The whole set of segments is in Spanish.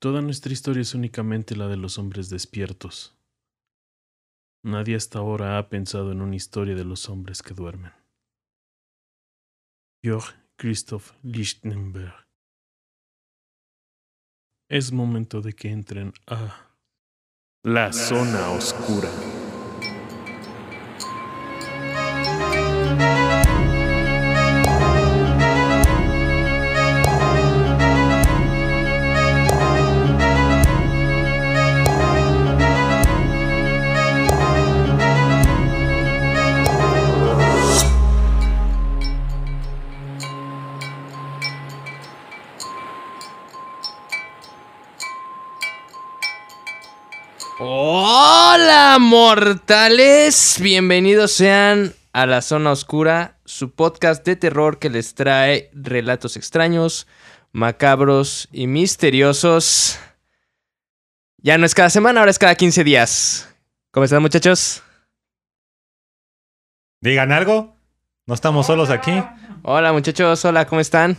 Toda nuestra historia es únicamente la de los hombres despiertos. Nadie hasta ahora ha pensado en una historia de los hombres que duermen. Georg Christoph Lichtenberg. Es momento de que entren a la zona oscura. Hola mortales, bienvenidos sean a la zona oscura, su podcast de terror que les trae relatos extraños, macabros y misteriosos. Ya no es cada semana, ahora es cada 15 días. ¿Cómo están muchachos? Digan algo. No estamos solos aquí. Hola muchachos, hola, ¿cómo están?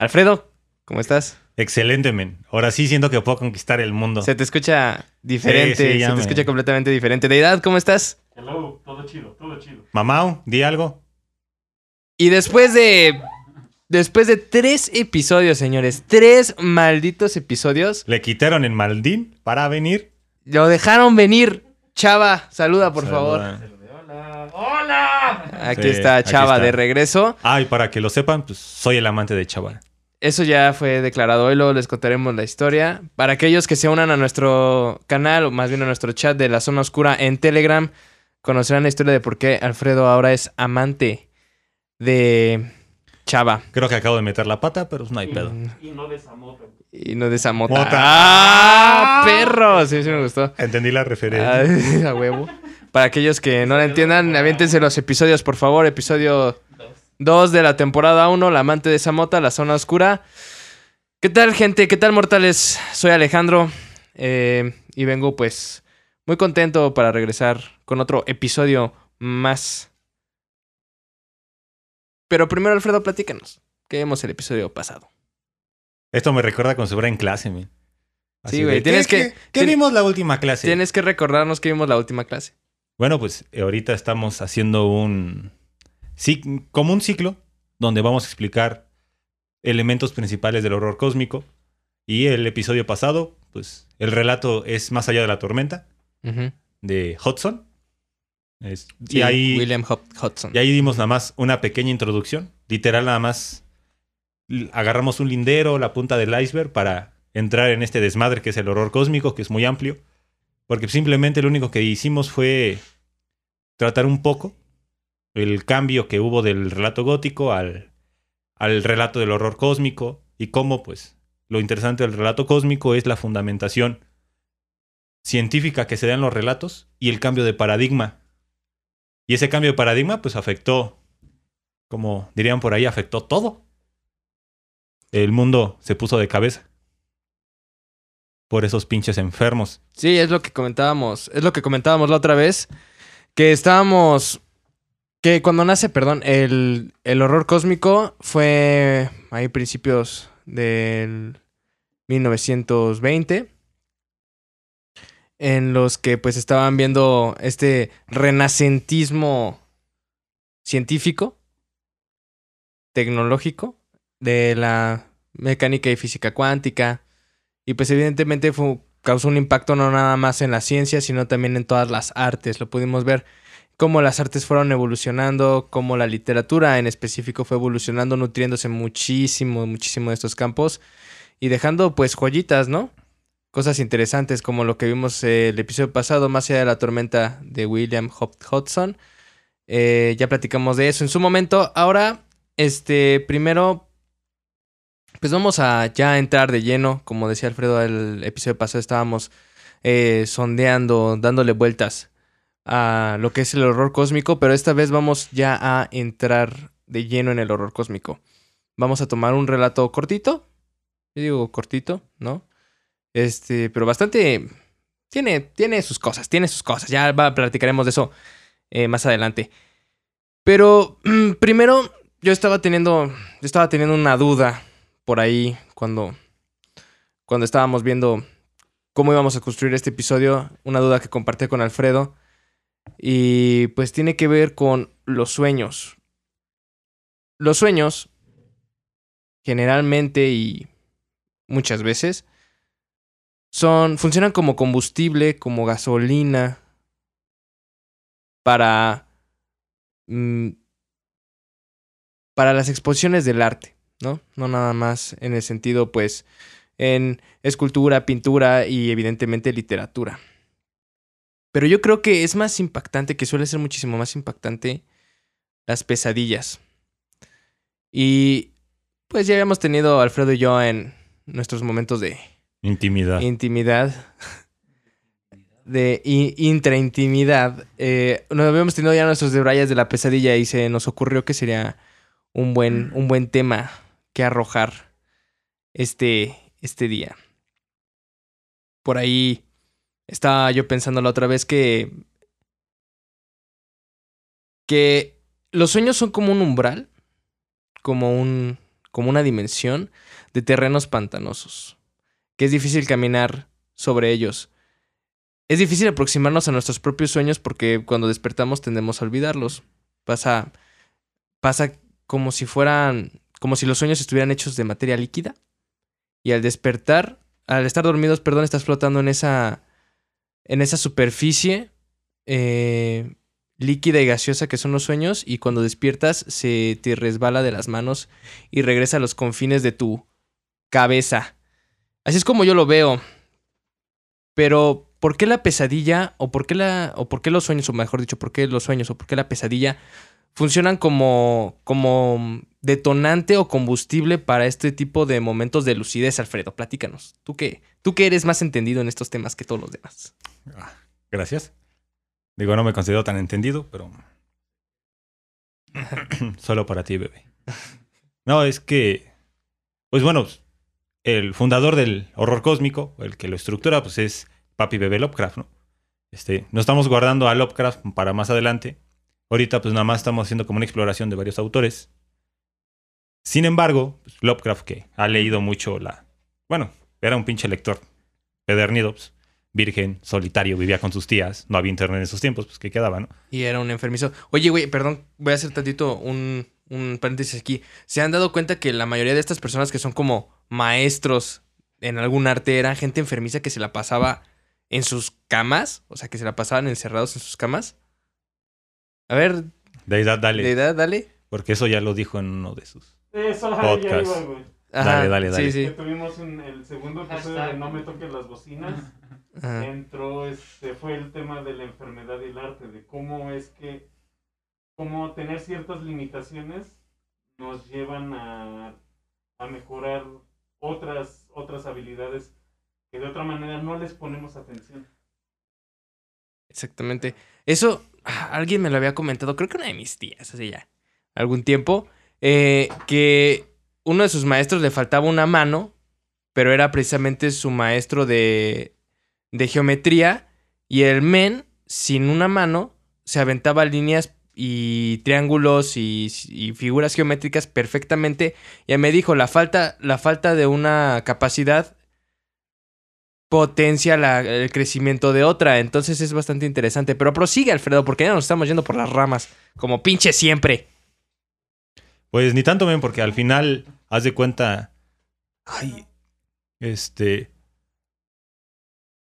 Alfredo, ¿cómo estás? Excelente, men. Ahora sí siento que puedo conquistar el mundo. Se te escucha diferente, Sí, sí, ya se te escucha completamente diferente. Deidad, ¿cómo estás? Hello, todo chido, todo chido. Mamau, di algo. Y después de. Después de tres episodios, señores, tres malditos episodios, Le quitaron el maldín para venir. lo dejaron venir. Chava, saluda por Saluda. favor. Aquí Sí, está aquí Chava está. de regreso. Ah, y para que lo sepan, pues soy el amante de Chaval. Eso ya fue declarado hoy, luego les contaremos la historia. Para aquellos que se unan a nuestro canal, o más bien a nuestro chat de la zona oscura en Telegram, conocerán la historia de por qué Alfredo ahora es amante de Chava. Creo que acabo de meter la pata, pero no hay pedo. Y no de esa moto. Y no de esa mota. Mota. ¡Ah! ¡Perro! Sí, sí me gustó. Entendí la referencia. Ah, a huevo. Para aquellos que no la entiendan, aviéntense los episodios, por favor. Episodio 2 de la temporada 1, La amante de Samota, La zona oscura. ¿Qué tal, gente? ¿Qué tal, mortales? Soy Alejandro eh, y vengo, pues, muy contento para regresar con otro episodio más. Pero primero, Alfredo, platícanos. ¿Qué vimos el episodio pasado? Esto me recuerda cuando se en clase. Así Sí, güey, tienes ¿qué- que- ¿Qué, vimos la última clase? Tienes que recordarnos que vimos la última clase. Bueno, pues ahorita estamos haciendo un... Sí, como un ciclo donde vamos a explicar elementos principales del horror cósmico. Y el episodio pasado, pues el relato es Más allá de la tormenta. De Hudson. Es- Sí, y, ahí, William Hudson. y ahí dimos nada más una pequeña introducción. Literal, nada más agarramos un lindero, la punta del iceberg, para entrar en este desmadre que es el horror cósmico, que es muy amplio. Porque simplemente lo único que hicimos fue tratar un poco el cambio que hubo del relato gótico al, al relato del horror cósmico y cómo, pues, lo interesante del relato cósmico es la fundamentación científica que se da en los relatos y el cambio de paradigma. Y ese cambio de paradigma, pues, afectó, como dirían por ahí, afectó todo. El mundo se puso de cabeza. Por esos pinches enfermos. Sí, es lo que comentábamos. Es lo que comentábamos la otra vez. Que estábamos. Que cuando nace, perdón, el, el horror cósmico fue ahí principios del 1920. En los que pues estaban viendo este renacentismo científico, tecnológico, de la mecánica y física cuántica. Y pues evidentemente causó un impacto no nada más en la ciencia, sino también en todas las artes. Lo pudimos ver cómo las artes fueron evolucionando, cómo la literatura en específico fue evolucionando, nutriéndose muchísimo, muchísimo de estos campos y dejando pues joyitas, ¿no? Cosas interesantes como lo que vimos eh, el episodio pasado, más allá de la tormenta de William Hudson. Eh, ya platicamos de eso en su momento. Ahora, este, primero pues vamos a ya entrar de lleno. Como decía Alfredo, el episodio pasado estábamos eh, sondeando, dándole vueltas a lo que es el horror cósmico, pero esta vez vamos ya a entrar de lleno en el horror cósmico. Vamos a tomar un relato cortito. Yo digo cortito, ¿no? Este, pero bastante. Tiene, tiene sus cosas, tiene sus cosas. Ya va, platicaremos de eso eh, más adelante. Pero primero, yo estaba teniendo. Yo estaba teniendo una duda por ahí cuando. cuando estábamos viendo cómo íbamos a construir este episodio, una duda que compartí con Alfredo. Y pues tiene que ver con los sueños. Los sueños, generalmente y muchas veces, son. funcionan como combustible, como gasolina. Para. mm, para las exposiciones del arte, ¿no? No nada más en el sentido, pues, en escultura, pintura y evidentemente literatura. Pero yo creo que es más impactante, que suele ser muchísimo más impactante, las pesadillas. Y pues ya habíamos tenido Alfredo y yo en nuestros momentos de Intimidad. intimidad, de intraintimidad. Eh, nos habíamos tenido ya nuestros debrayes de la pesadilla y se nos ocurrió que sería un buen, un buen tema que arrojar este, este día. Por ahí estaba yo pensando la otra vez que. que los sueños son como un umbral, como un. como una dimensión de terrenos pantanosos. Que es difícil caminar sobre ellos. Es difícil aproximarnos a nuestros propios sueños porque cuando despertamos tendemos a olvidarlos. Pasa. pasa como si fueran. como si los sueños estuvieran hechos de materia líquida. Y al despertar, al estar dormidos, perdón, estás flotando en esa. En esa superficie eh, líquida y gaseosa que son los sueños. Y cuando despiertas, se te resbala de las manos y regresa a los confines de tu cabeza. Así es como yo lo veo. Pero, ¿por qué la pesadilla? ¿O por qué la. o por qué los sueños? O mejor dicho, ¿por qué los sueños? ¿O por qué la pesadilla? Funcionan como, como detonante o combustible para este tipo de momentos de lucidez, Alfredo. Platícanos. ¿Tú qué, tú que eres más entendido en estos temas que todos los demás. Ah, gracias. Digo, no me considero tan entendido, pero. Solo para ti, bebé. No, es que. Pues bueno, el fundador del horror cósmico, el que lo estructura, pues es Papi Bebé Lovecraft, ¿no? Este, no estamos guardando a Lovecraft para más adelante. Ahorita, pues nada más estamos haciendo como una exploración de varios autores. Sin embargo, pues, Lovecraft, que ha leído mucho la. Bueno, era un pinche lector pedernido, pues, virgen, solitario, vivía con sus tías, no había internet en esos tiempos, pues que quedaba, ¿no? Y era un enfermizo. Oye, güey, perdón, voy a hacer tantito un, un paréntesis aquí. ¿Se han dado cuenta que la mayoría de estas personas que son como maestros en algún arte eran gente enfermiza que se la pasaba en sus camas? O sea, que se la pasaban encerrados en sus camas. A ver, Deidad, dale. de edad, dale. Porque eso ya lo dijo en uno de sus. Eso, Podcast. ya iba, güey. Dale, dale, dale. Sí, Que sí. tuvimos en el segundo episodio de. No me toques las bocinas. Ajá. entró, este, fue el tema de la enfermedad y el arte, de cómo es que, cómo tener ciertas limitaciones nos llevan a, a mejorar otras, otras habilidades que de otra manera no les ponemos atención. Exactamente. Eso, alguien me lo había comentado, creo que una de mis tías, hace ya algún tiempo, eh, que uno de sus maestros le faltaba una mano, pero era precisamente su maestro de, de geometría, y el men, sin una mano, se aventaba líneas y triángulos y, y figuras geométricas perfectamente. Y me dijo, la falta, la falta de una capacidad potencia la- el crecimiento de otra. Entonces es bastante interesante. Pero prosigue, Alfredo, porque ya nos estamos yendo por las ramas. Como pinche siempre. Pues ni tanto, men, porque al final, haz de cuenta. Ay. Este.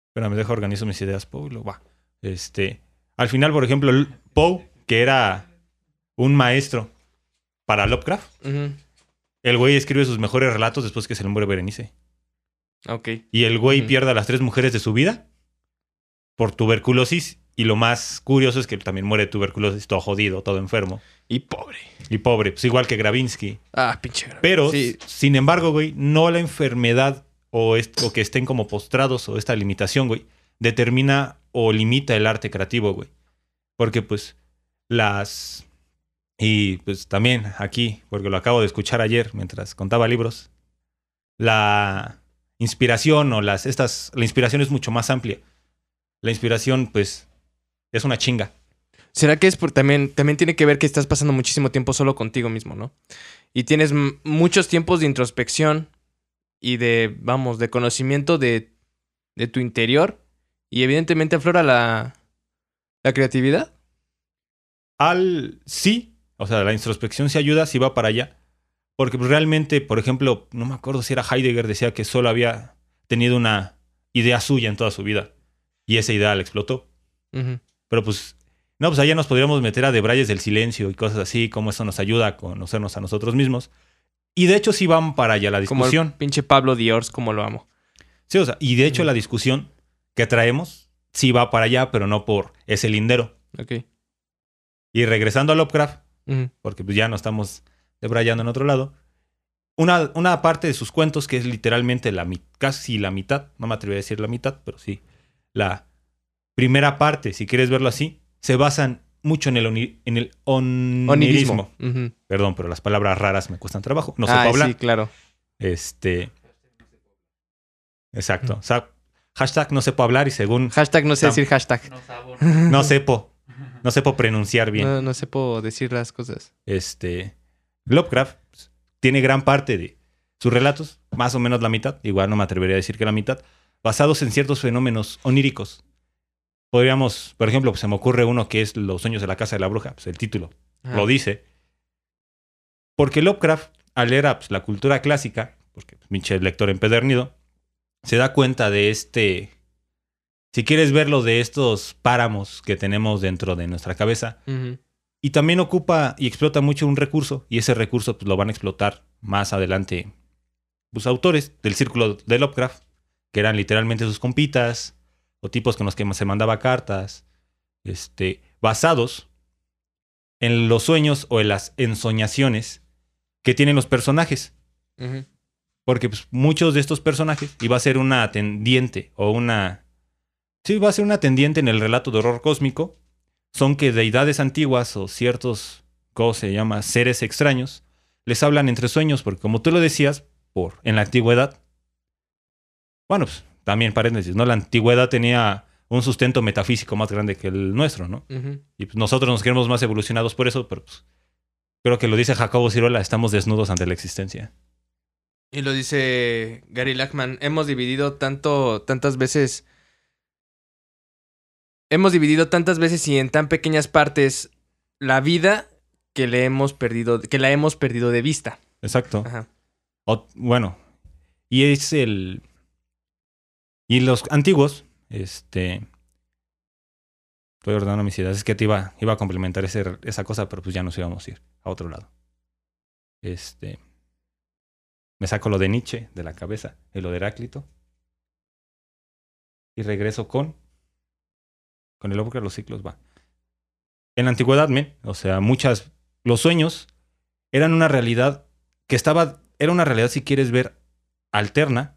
Espérame, deja organizo mis ideas, Poe, lo va. Este. Al final, por ejemplo, Poe, que era un maestro para Lovecraft, el güey escribe sus mejores relatos después que se le muere Berenice. Ok. Y el güey Ujú. pierde a las tres mujeres de su vida por tuberculosis. Y lo más curioso es que también muere de tuberculosis, todo jodido, todo enfermo. Y pobre. Y pobre, pues igual que Gravinsky. Ah, pinche. grave. Pero, Sí. sin embargo, güey, no la enfermedad o, est- o que estén como postrados o esta limitación, güey, determina o limita el arte creativo, güey. Porque, pues, las... Y, pues, también aquí, porque lo acabo de escuchar ayer mientras contaba libros, la inspiración o las... Estas... La inspiración es mucho más amplia. La inspiración, pues, es una chinga. ¿Será que es por también, también tiene que ver que estás pasando muchísimo tiempo solo contigo mismo, ¿no? Y tienes muchos tiempos de introspección y de, vamos, de conocimiento de, de tu interior. Y evidentemente aflora la, la creatividad. Al sí, o sea, la introspección se ayuda si va para allá. Porque pues, realmente, por ejemplo, no me acuerdo si era Heidegger, decía que solo había tenido una idea suya en toda su vida. Y esa idea la explotó. Pero pues, no, pues allá nos podríamos meter a debrayes del silencio y cosas así, cómo eso nos ayuda a conocernos a nosotros mismos. Y de hecho sí van para allá la Como el discusión. pinche Pablo Diors, como lo amo. Sí, o sea, y de hecho la discusión que traemos sí va para allá, pero no por ese lindero. Ok. Y regresando a Lovecraft, porque pues ya no estamos debrayando en otro lado. Una, una parte de sus cuentos, que es literalmente la casi la mitad, no me atrevería a decir la mitad, pero sí, la primera parte, si quieres verlo así, se basan mucho en el, oni- en el onirismo. Perdón, pero las palabras raras me cuestan trabajo. No sé hablar. sí, claro. Este. Exacto. O sea, hashtag no sepo hablar y según Hashtag no sé decir hashtag. No sabo. no sepo, no sepo pronunciar bien. No, no puedo decir las cosas. este Lovecraft tiene gran parte de sus relatos, más o menos la mitad, igual no me atrevería a decir que la mitad, basados en ciertos fenómenos oníricos. Podríamos, por ejemplo, pues, se me ocurre uno que es Los sueños de la casa de la bruja, pues el título Ajá. lo dice. Porque Lovecraft, al leer pues, la cultura clásica, porque pues, pinche lector empedernido, se da cuenta de este, si quieres verlo, de estos páramos que tenemos dentro de nuestra cabeza. Y también ocupa y explota mucho un recurso, y ese recurso pues, lo van a explotar más adelante los autores del círculo de Lovecraft, que eran literalmente sus compitas, o tipos con los que se mandaba cartas, este, basados en los sueños o en las ensoñaciones que tienen los personajes. Porque pues, muchos de estos personajes iba a ser una tendiente o una... Sí, va a ser una tendiente en el relato de horror cósmico. Son que deidades antiguas o ciertos, ¿cómo se llama? Seres extraños, les hablan entre sueños, porque como tú lo decías, por, en la antigüedad, bueno, pues también paréntesis, ¿no? La antigüedad tenía un sustento metafísico más grande que el nuestro, ¿no? Y pues, nosotros nos queremos más evolucionados por eso, pero pues, creo que lo dice Jacobo Cirola, estamos desnudos ante la existencia. Y lo dice Gary Lackman. Hemos dividido tanto, tantas veces. Hemos dividido tantas veces y en tan pequeñas partes la vida que le hemos perdido, que la hemos perdido de vista. Exacto. Ajá. O- bueno, y es el. Y los antiguos, este. Estoy ordenando mis ideas. Es que te iba, iba a complementar ese- esa cosa, pero pues ya nos íbamos a ir a otro lado. Este. Me saco lo de Nietzsche de la cabeza y lo de Heráclito. Y regreso con. Con el hombre de los ciclos va. En la antigüedad, men, o sea, muchas. Los sueños eran una realidad que estaba. Era una realidad, si quieres ver, alterna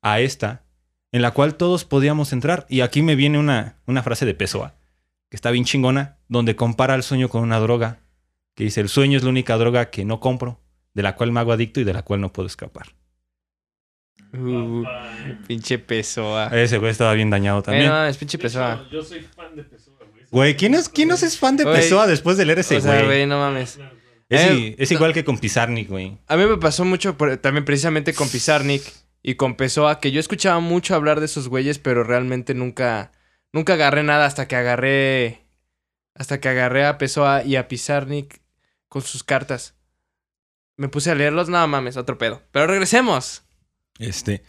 a esta, en la cual todos podíamos entrar. Y aquí me viene una, una frase de Pessoa, que está bien chingona, donde compara el sueño con una droga, que dice, el sueño es la única droga que no compro, de la cual me hago adicto y de la cual no puedo escapar. Uh, pinche Pessoa. Ese güey estaba bien dañado Eh, también. no, es pinche Pessoa. Yo soy fan de Pessoa, güey. Güey, ¿quién, es, ¿quién no es fan de Güey, Pessoa después de leer ese o sea, güey? güey, no mames. es, Eh, es igual que con Pizarnik, güey. A mí me pasó mucho por- también precisamente con Pizarnik y con Pessoa, que yo escuchaba mucho hablar de esos güeyes, pero realmente nunca, nunca agarré nada hasta que agarré, hasta que agarré a Pessoa y a Pizarnik con sus cartas. Me puse a leerlos, nada mames, otro pedo. Pero regresemos. Este.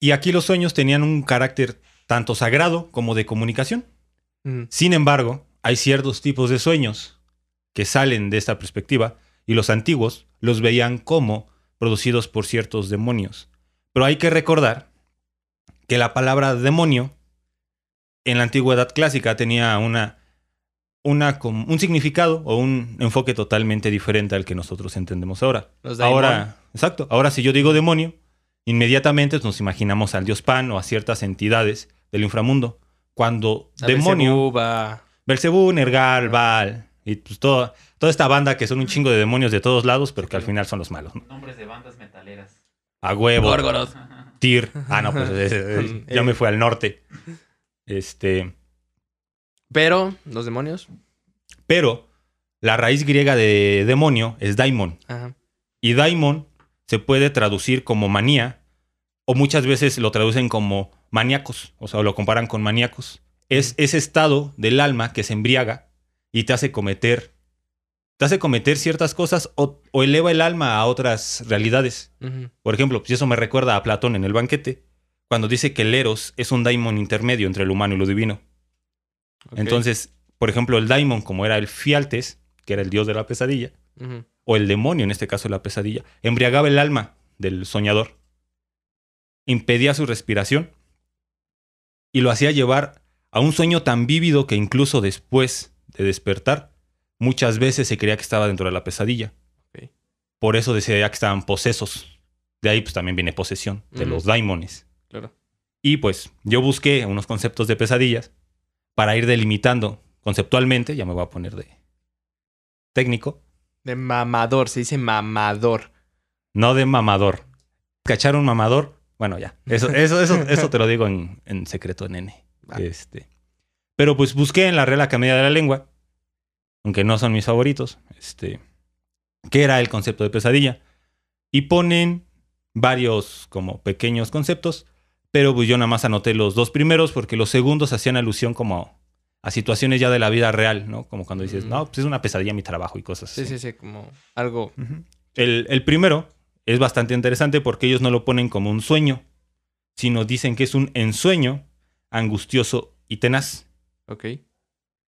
Y aquí los sueños tenían un carácter tanto sagrado como de comunicación. Mm, Sin embargo, hay ciertos tipos de sueños que salen de esta perspectiva y los antiguos los veían como producidos por ciertos demonios. Pero hay que recordar que la palabra demonio en la antigüedad clásica tenía una, una, un significado o un enfoque totalmente diferente al que nosotros entendemos ahora. Los. Ahora, exacto. Ahora, si yo digo demonio, inmediatamente nos imaginamos al dios Pan o a ciertas entidades del inframundo. Cuando a demonio, Belcebú, Nergal, Baal y pues toda, toda esta banda que son un chingo de demonios de todos lados, pero que al final son los malos. ¿no? Nombres de bandas metaleras. A huevo. Gorgoroth. Tyr. Ah, no, pues ese- ese- ya me fui al norte. Este. Pero, los demonios. Pero la raíz griega de demonio es daimon. Ajá. Y daimon se puede traducir como manía o muchas veces lo traducen como maníacos, o sea, lo comparan con maníacos. Es ese estado del alma que se embriaga y te hace cometer te hace cometer ciertas cosas o, o eleva el alma a otras realidades. Por ejemplo, si eso me recuerda a Platón en el banquete, cuando dice que el Eros es un daimon intermedio entre el humano y lo divino. Entonces, por ejemplo, el daimon, como era el Fialtes, que era el dios de la pesadilla. O el demonio, en este caso la pesadilla, embriagaba el alma del soñador, impedía su respiración y lo hacía llevar a un sueño tan vívido que incluso después de despertar, muchas veces se creía que estaba dentro de la pesadilla. Por eso decía que estaban posesos. De ahí pues también viene posesión, de los daimones. Claro. Y pues yo busqué unos conceptos de pesadillas para ir delimitando conceptualmente, ya me voy a poner de técnico, De mamador, se dice mamador. no de mamador. ¿Cachar un mamador? Bueno, ya. Eso, eso, eso, eso te lo digo en, en secreto, nene. Este. Pero pues busqué en la Real Academia de la Lengua, aunque no son mis favoritos, este, qué era el concepto de pesadilla. Y ponen varios como pequeños conceptos, pero pues yo nada más anoté los dos primeros porque los segundos hacían alusión como a situaciones ya de la vida real, ¿no? Como cuando dices, Mm. no, pues es una pesadilla mi trabajo y cosas Sí, así. sí, sí, como algo. El, el primero es bastante interesante porque ellos no lo ponen como un sueño, sino dicen que es un ensueño angustioso y tenaz. Ok.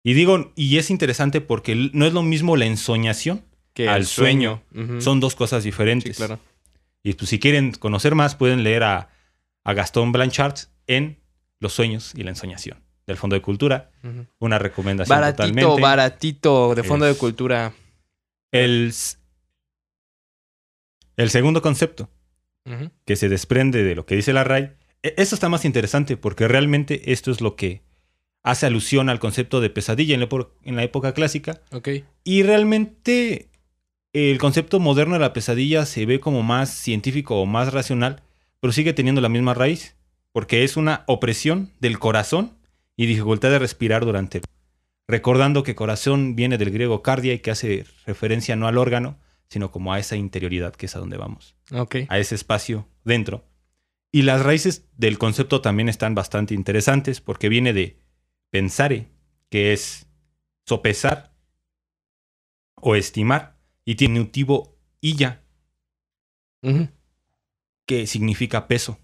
Y digo, y es interesante porque no es lo mismo la ensoñación, Que Al el sueño. Son dos cosas Sí, diferentes. claro. Y pues si quieren conocer más, pueden leer a, a Gastón Blanchard en Los sueños y la ensoñación del Fondo de Cultura. Una recomendación Baratito, totalmente. baratito, de fondo de cultura. el, el segundo concepto que se desprende de lo que dice la RAI, e- eso está más interesante porque realmente esto es lo que hace alusión al concepto de pesadilla en la, epo- en la época clásica y realmente el concepto moderno de la pesadilla se ve como más científico o más racional, pero sigue teniendo la misma raíz porque es una opresión del corazón y dificultad de respirar durante el... Recordando que corazón viene del griego cardia y que hace referencia no al órgano, sino como a esa interioridad que es a donde vamos Ok. a ese espacio dentro. Y las raíces del concepto también están bastante interesantes porque viene de pensare, que es sopesar o estimar, y tiene diminutivo illa, Ujú. que significa peso.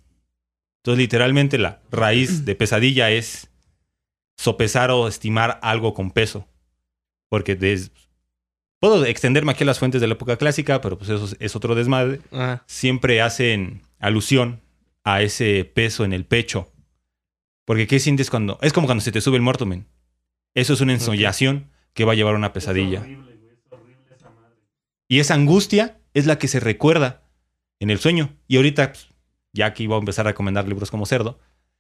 Entonces, literalmente la raíz de pesadilla es sopesar o estimar algo con peso. Porque des- puedo extenderme aquí a las fuentes de la época clásica, pero pues eso es- otro desmadre. Siempre hacen alusión a ese peso en el pecho. Porque ¿qué sientes cuando... Es como cuando se te sube el muerto, men. Eso es una ensoñación que va a llevar a una pesadilla. Es horrible, güey, es horrible esa madre. Y esa angustia es la que se recuerda en el sueño. Y ahorita, pues, ya aquí voy a empezar a recomendar libros como Cerdo.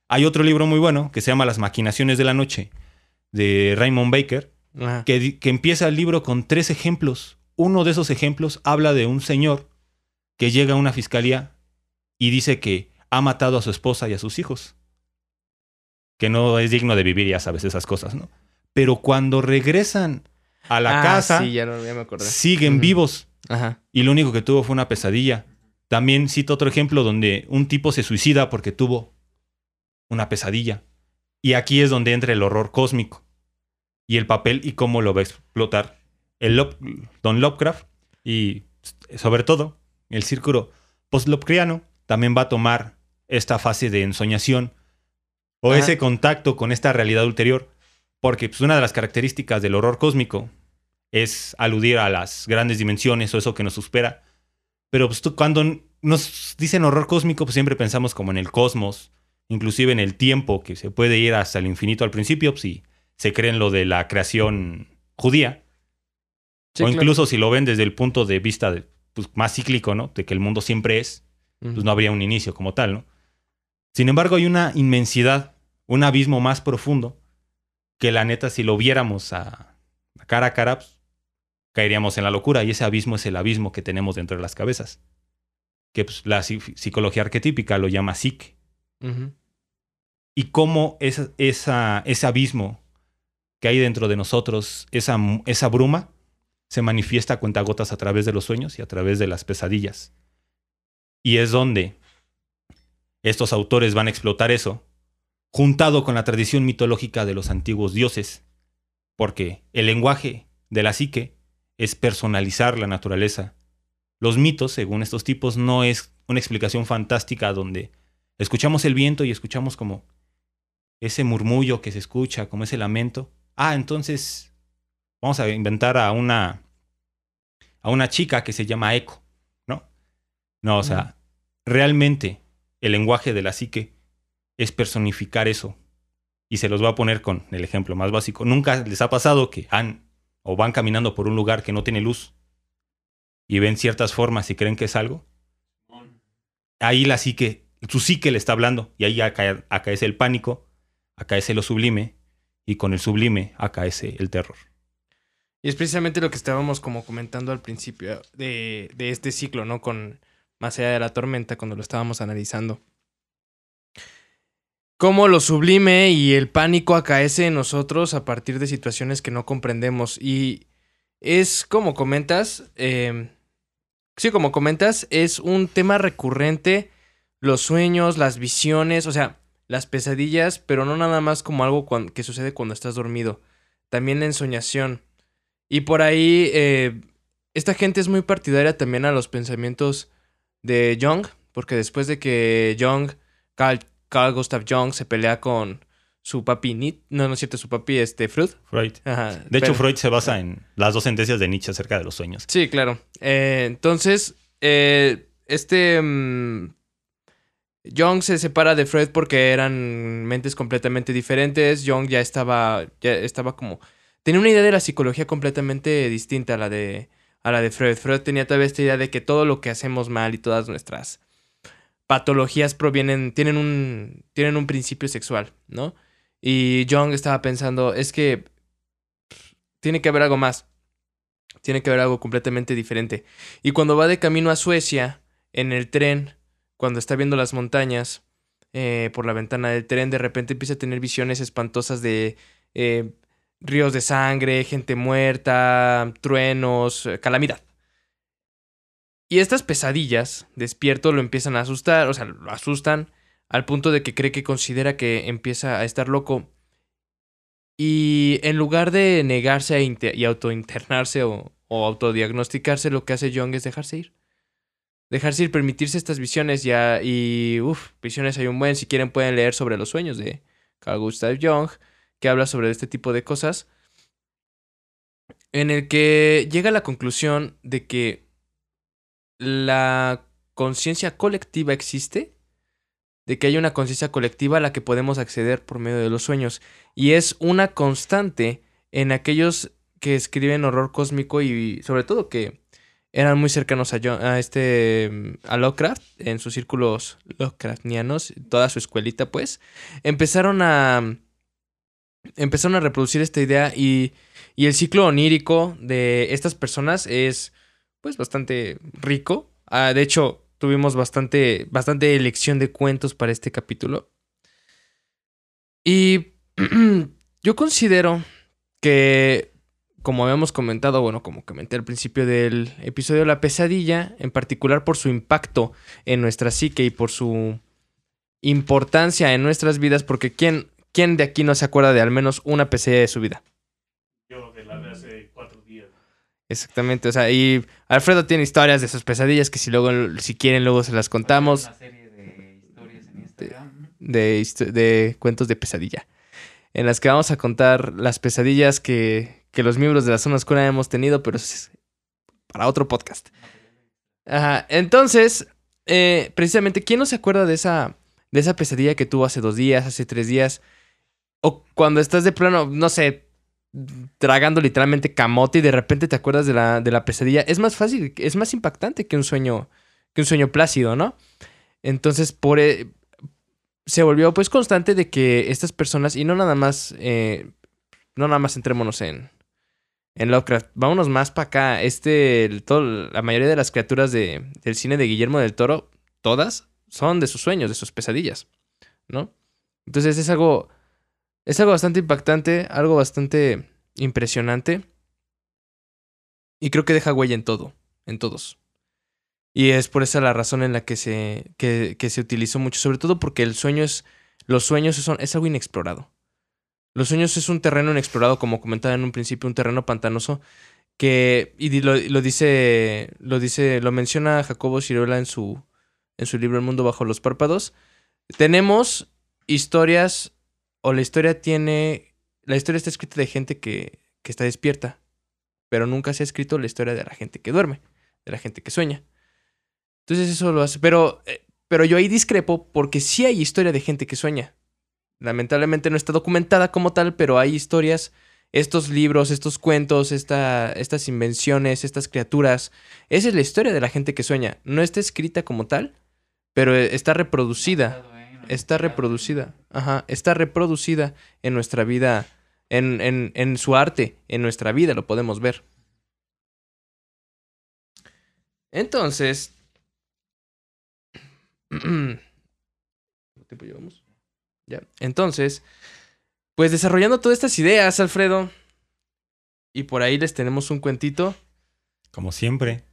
Hay otro libro muy bueno que se llama Las maquinaciones de la noche, de Raymond Baker, que, que empieza el libro con tres ejemplos. Uno de esos ejemplos habla de un señor que llega a una fiscalía y dice que ha matado a su esposa y a sus hijos. Que no es digno de vivir, ya sabes, esas cosas, ¿no? Pero cuando regresan a la Ah, casa, Sí, ya, lo- ya me acordé. siguen vivos Ajá. y lo único que tuvo fue una pesadilla. También cito otro ejemplo donde un tipo se suicida porque tuvo una pesadilla. Y aquí es donde entra el horror cósmico y el papel y cómo lo va a explotar el Don Lovecraft y sobre todo el círculo post-Lovecraftiano también va a tomar esta fase de ensoñación o Ajá. ese contacto con esta realidad ulterior porque pues, una de las características del horror cósmico es aludir a las grandes dimensiones o eso que nos supera. Pero pues, tú- cuando nos dicen horror cósmico, pues siempre pensamos como en el cosmos, inclusive en el tiempo, que se puede ir hasta el infinito al principio, pues, si se cree en lo de la creación judía. Sí, o claro. incluso si lo ven desde el punto de vista de, pues, más cíclico, ¿no? De que el mundo siempre es, pues no habría un inicio como tal, ¿no? Sin embargo, hay una inmensidad, un abismo más profundo, que la neta, si lo viéramos a, a cara a cara, pues, caeríamos en la locura. Y ese abismo es el abismo que tenemos dentro de las cabezas. Que pues, la psi- psicología arquetípica lo llama psique. Ujú. Y cómo ese abismo que hay dentro de nosotros, esa, esa bruma, se manifiesta a cuentagotas a través de los sueños y a través de las pesadillas. Y es donde estos autores van a explotar eso, juntado con la tradición mitológica de los antiguos dioses, porque el lenguaje de la psique es personalizar la naturaleza. Los mitos, según estos tipos, no es una explicación fantástica donde escuchamos el viento y escuchamos como ese murmullo que se escucha, como ese lamento. Ah, entonces vamos a inventar a una a una chica que se llama Eco, ¿no? No, o sea, realmente el lenguaje de la psique es personificar eso. Y se los voy a poner con el ejemplo más básico. Nunca les ha pasado que han o van caminando por un lugar que no tiene luz y ven ciertas formas y creen que es algo. Ahí la psique, su psique le está hablando y ahí acá, acaece el pánico, acaece lo sublime y con el sublime acaece el terror. Y es precisamente lo que estábamos como comentando al principio de, este ciclo, ¿no? Con Más allá de la tormenta, cuando lo estábamos analizando. Cómo lo sublime y el pánico acaece en nosotros a partir de situaciones que no comprendemos. Y es como comentas, eh, sí, como comentas, es un tema recurrente, los sueños, las visiones, o sea, las pesadillas, pero no nada más como algo que sucede cuando estás dormido, también la ensoñación. Y por ahí, eh, esta gente es muy partidaria también a los pensamientos de Jung, porque después de que Jung, Carl, Carl Gustav Jung, se pelea con su papi Nietzsche, no, no es cierto, su papi este, Freud. Freud. Ajá, De hecho, Freud se basa en las dos sentencias de Nietzsche acerca de los sueños. Sí, claro. Eh, entonces, eh, este mm, Jung se separa de Freud porque eran mentes completamente diferentes. Jung ya estaba, ya estaba como, tenía una idea de la psicología completamente distinta a la de, a la de Freud. Freud tenía todavía esta idea de que todo lo que hacemos mal y todas nuestras patologías provienen, tienen un, tienen un principio sexual, ¿no? Y Jung estaba pensando, es que tiene que haber algo más. Tiene que haber algo completamente diferente. Y cuando va de camino a Suecia, en el tren, cuando está viendo las montañas eh, por la ventana del tren, de repente empieza a tener visiones espantosas de eh, ríos de sangre, gente muerta, truenos, eh, calamidad. Y estas pesadillas, despierto, lo empiezan a asustar, o sea, lo asustan al punto de que cree que considera que empieza a estar loco. Y en lugar de negarse a y autointernarse o, o autodiagnosticarse, lo que hace Jung es dejarse ir. Dejarse ir, permitirse estas visiones ya. Y, uff, visiones hay un buen. Si quieren pueden leer sobre los sueños de Carl Gustav Jung, que habla sobre este tipo de cosas. En el que llega a la conclusión de que la conciencia colectiva existe, de que hay una conciencia colectiva a la que podemos acceder por medio de los sueños. Y es una constante en aquellos que escriben horror cósmico y sobre todo que eran muy cercanos a, este mm, a Lovecraft en sus círculos Lovecraftianos, toda su escuelita pues, empezaron a empezaron a reproducir esta idea y, y el ciclo onírico de estas personas es pues bastante rico. Ah, de hecho, tuvimos bastante, bastante elección de cuentos para este capítulo. Y yo considero que, como habíamos comentado, bueno, como comenté al principio del episodio, la pesadilla, en particular por su impacto en nuestra psique y por su importancia en nuestras vidas, porque ¿quién, quién de aquí no se acuerda de al menos una pesadilla de su vida? Yo de la de hace cuatro días. Exactamente, o sea, y Alfredo tiene historias de sus pesadillas que si luego, si quieren, luego se las contamos Una serie de historias en Instagram. de, de cuentos de pesadilla, en las que vamos a contar las pesadillas que, que los miembros de la zona oscura hemos tenido, pero es para otro podcast. Ajá, entonces, eh, precisamente, ¿quién no se acuerda de esa, de esa pesadilla que tuvo hace dos días, hace tres días? O cuando estás de plano, no sé, tragando literalmente camote y de repente te acuerdas de la, de la pesadilla. Es más fácil, es más impactante que un sueño, que un sueño plácido, ¿no? Entonces, por, e- se volvió pues constante de que estas personas, y no nada más, eh, no nada más entrémonos en, en Lovecraft, vámonos más para acá. Este, el- la mayoría de las criaturas de- del cine de Guillermo del Toro, todas son de sus sueños, de sus pesadillas, ¿no? Entonces es algo, es algo bastante impactante, algo bastante impresionante. Y creo que deja huella en todo, en todos. Y es por esa la razón en la que se, que, que se utilizó mucho, sobre todo porque el sueño es, los sueños son, es algo inexplorado. Los sueños es un terreno inexplorado, como comentaba en un principio, un terreno pantanoso que, y lo, dice, lo dice, lo menciona Jacobo Cirola en su, en su libro El mundo bajo los párpados. Tenemos historias, o la historia tiene, la historia está escrita de gente que, que está despierta, pero nunca se ha escrito la historia de la gente que duerme, de la gente que sueña. Entonces eso lo hace, pero, eh, pero yo ahí discrepo porque sí hay historia de gente que sueña. Lamentablemente no está documentada como tal, pero hay historias, estos libros, estos cuentos, esta, estas invenciones, estas criaturas. Esa es la historia de la gente que sueña. No está escrita como tal, pero está reproducida. Está reproducida. Ajá. Está reproducida en nuestra vida. En, en, en su arte. En nuestra vida lo podemos ver. Entonces. ¿Cuánto tiempo llevamos? Ya. Entonces. Pues desarrollando todas estas ideas, Alfredo. Y por ahí les tenemos un cuentito. Como siempre.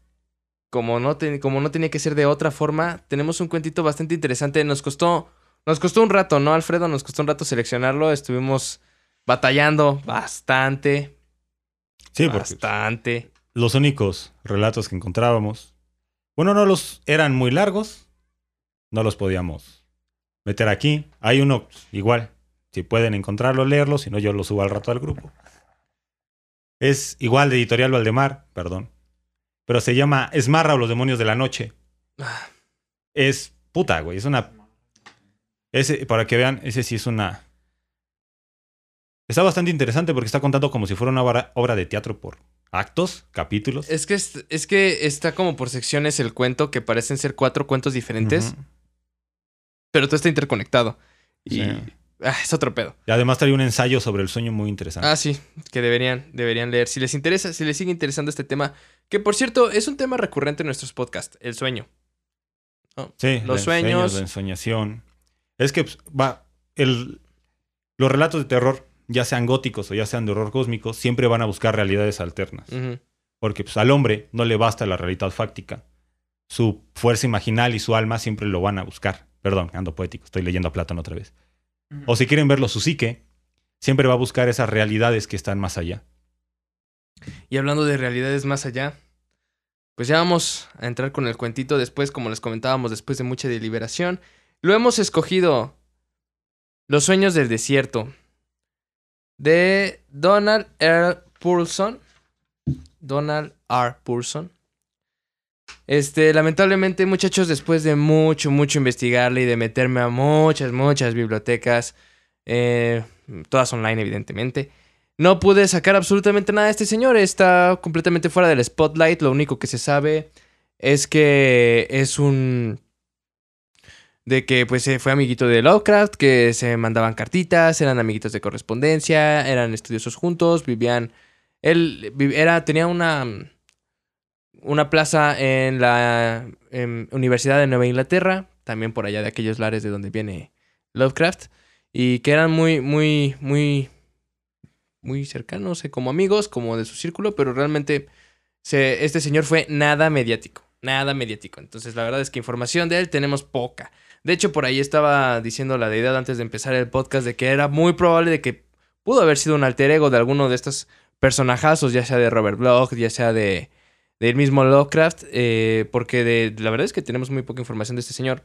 Como no, te- como no tenía que ser de otra forma, tenemos un cuentito bastante interesante. Nos costó, nos costó un rato, ¿no, Alfredo? Nos costó un rato seleccionarlo. Estuvimos batallando bastante. Sí, porque bastante. los únicos relatos que encontrábamos, bueno, no los eran muy largos, no los podíamos meter aquí. Hay uno igual, si pueden encontrarlo, leerlo, si no yo lo subo al rato al grupo. Es igual de Editorial Valdemar, perdón, pero se llama Esmarra o los demonios de la noche. Es puta, güey, es una ese para que vean, ese sí es una Está bastante interesante porque está contando como si fuera una obra, de teatro por actos, capítulos. Es que, es, es que está como por secciones el cuento que parecen ser cuatro cuentos diferentes. Pero todo está interconectado. Y Sí. ah, es otro pedo. Y además trae un ensayo sobre el sueño muy interesante. Ah, sí, que deberían, deberían leer. Si les interesa, si les sigue interesando este tema, que por cierto es un tema recurrente en nuestros podcasts, el sueño. sí, los de sueños. La ensoñación. Es que pues, va, el, los relatos de terror, ya sean góticos o ya sean de horror cósmico, siempre van a buscar realidades alternas. Porque pues, al hombre no le basta la realidad fáctica. Su fuerza imaginal y su alma siempre lo van a buscar. Perdón, ando poético, estoy leyendo a Platón otra vez. O si quieren verlo, su psique siempre va a buscar esas realidades que están más allá. Y hablando de realidades más allá, pues ya vamos a entrar con el cuentito después, como les comentábamos, después de mucha deliberación. Lo hemos escogido Los sueños del desierto de Donald R. Purson. Donald R. Purson. Este, lamentablemente, muchachos, después de mucho, mucho investigarle y de meterme a muchas, muchas bibliotecas, eh, todas online, evidentemente, no pude sacar absolutamente nada de este señor. Está completamente fuera del spotlight. Lo único que se sabe es que es un. De que pues fue amiguito de Lovecraft, que se mandaban cartitas, eran amiguitos de correspondencia, eran estudiosos juntos, vivían. Él era, tenía una. Una plaza en la em, Universidad de Nueva Inglaterra, también por allá de aquellos lares de donde viene Lovecraft, y que eran muy, muy, muy muy cercanos, eh, como amigos, como de su círculo, pero realmente este señor fue nada mediático, nada mediático. Entonces, la verdad es que información de él tenemos poca. De hecho, por ahí estaba diciendo la deidad antes de empezar el podcast de que era muy probable de que pudo haber sido un alter ego de alguno de estos personajazos, ya sea de Robert Bloch, ya sea de del mismo Lovecraft, eh, porque la verdad es que tenemos muy poca información de este señor.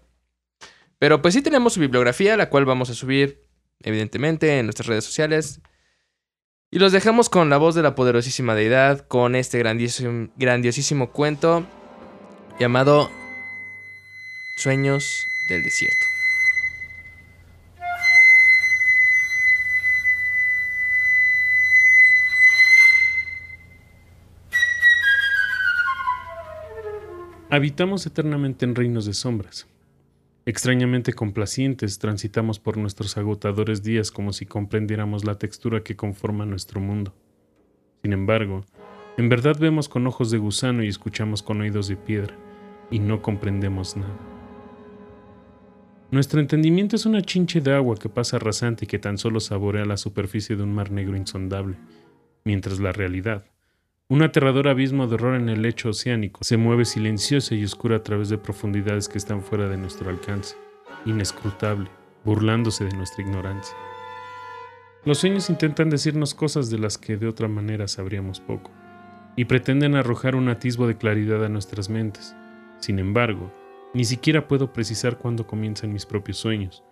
Pero pues sí tenemos su bibliografía, la cual vamos a subir, evidentemente, en nuestras redes sociales. Y los dejamos con la voz de la poderosísima deidad, con este grandiosísimo cuento llamado Sueños del Desierto. Habitamos eternamente en reinos de sombras. Extrañamente complacientes transitamos por nuestros agotadores días como si comprendiéramos la textura que conforma nuestro mundo. Sin embargo, en verdad vemos con ojos de gusano y escuchamos con oídos de piedra, y no comprendemos nada. Nuestro entendimiento es una chinche de agua que pasa rasante y que tan solo saborea la superficie de un mar negro insondable, mientras la realidad, Un aterrador abismo de horror en el lecho oceánico se mueve silenciosa y oscura a través de profundidades que están fuera de nuestro alcance, inescrutable, burlándose de nuestra ignorancia. Los sueños intentan decirnos cosas de las que de otra manera sabríamos poco, y pretenden arrojar un atisbo de claridad a nuestras mentes. Sin embargo, ni siquiera puedo precisar cuándo comienzan mis propios sueños,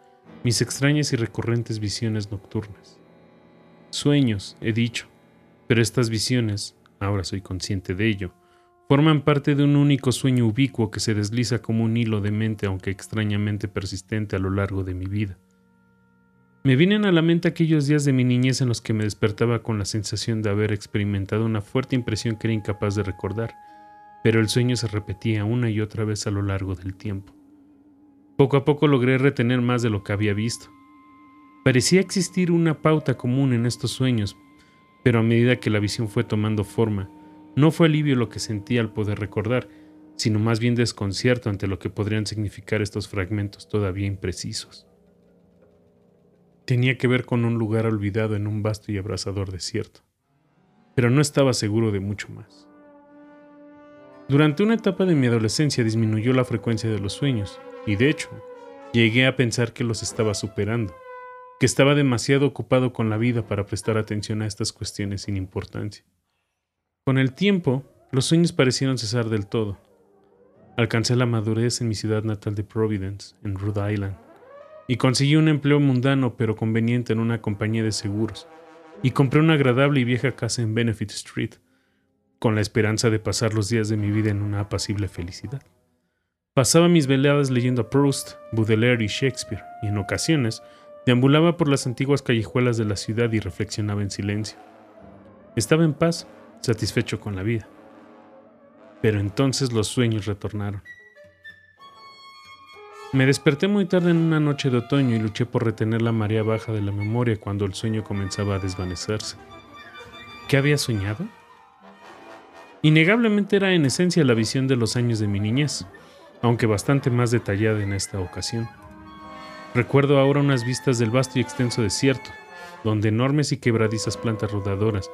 mis extrañas y recurrentes visiones nocturnas. Sueños, he dicho, pero estas visiones, ahora soy consciente de ello, forman parte de un único sueño ubicuo que se desliza como un hilo de mente aunque extrañamente persistente a lo largo de mi vida. Me vienen a la mente aquellos días de mi niñez en los que me despertaba con la sensación de haber experimentado una fuerte impresión que era incapaz de recordar, pero el sueño se repetía una y otra vez a lo largo del tiempo. Poco a poco logré retener más de lo que había visto. Parecía existir una pauta común en estos sueños, pero a medida que la visión fue tomando forma, no fue alivio lo que sentí al poder recordar, sino más bien desconcierto ante lo que podrían significar estos fragmentos todavía imprecisos. Tenía que ver con un lugar olvidado en un vasto y abrasador desierto, pero no estaba seguro de mucho más. Durante una etapa de mi adolescencia disminuyó la frecuencia de los sueños, y de hecho, llegué a pensar que los estaba superando, que estaba demasiado ocupado con la vida para prestar atención a estas cuestiones sin importancia. Con el tiempo, los sueños parecieron cesar del todo. Alcancé la madurez en mi ciudad natal de Providence, en Rhode Island, y conseguí un empleo mundano pero conveniente en una compañía de seguros, y compré una agradable y vieja casa en Benefit Street, con la esperanza de pasar los días de mi vida en una apacible felicidad. Pasaba mis veladas leyendo a Proust, Baudelaire y Shakespeare, y en ocasiones deambulaba por las antiguas callejuelas de la ciudad y reflexionaba en silencio. Estaba en paz, satisfecho con la vida. Pero entonces los sueños retornaron. Me desperté muy tarde en una noche de otoño y luché por retener la marea baja de la memoria cuando el sueño comenzaba a desvanecerse. ¿Qué había soñado? Innegablemente era en esencia la visión de los años de mi niñez, aunque bastante más detallada en esta ocasión. Recuerdo ahora unas vistas del vasto y extenso desierto, donde enormes y quebradizas plantas rodadoras,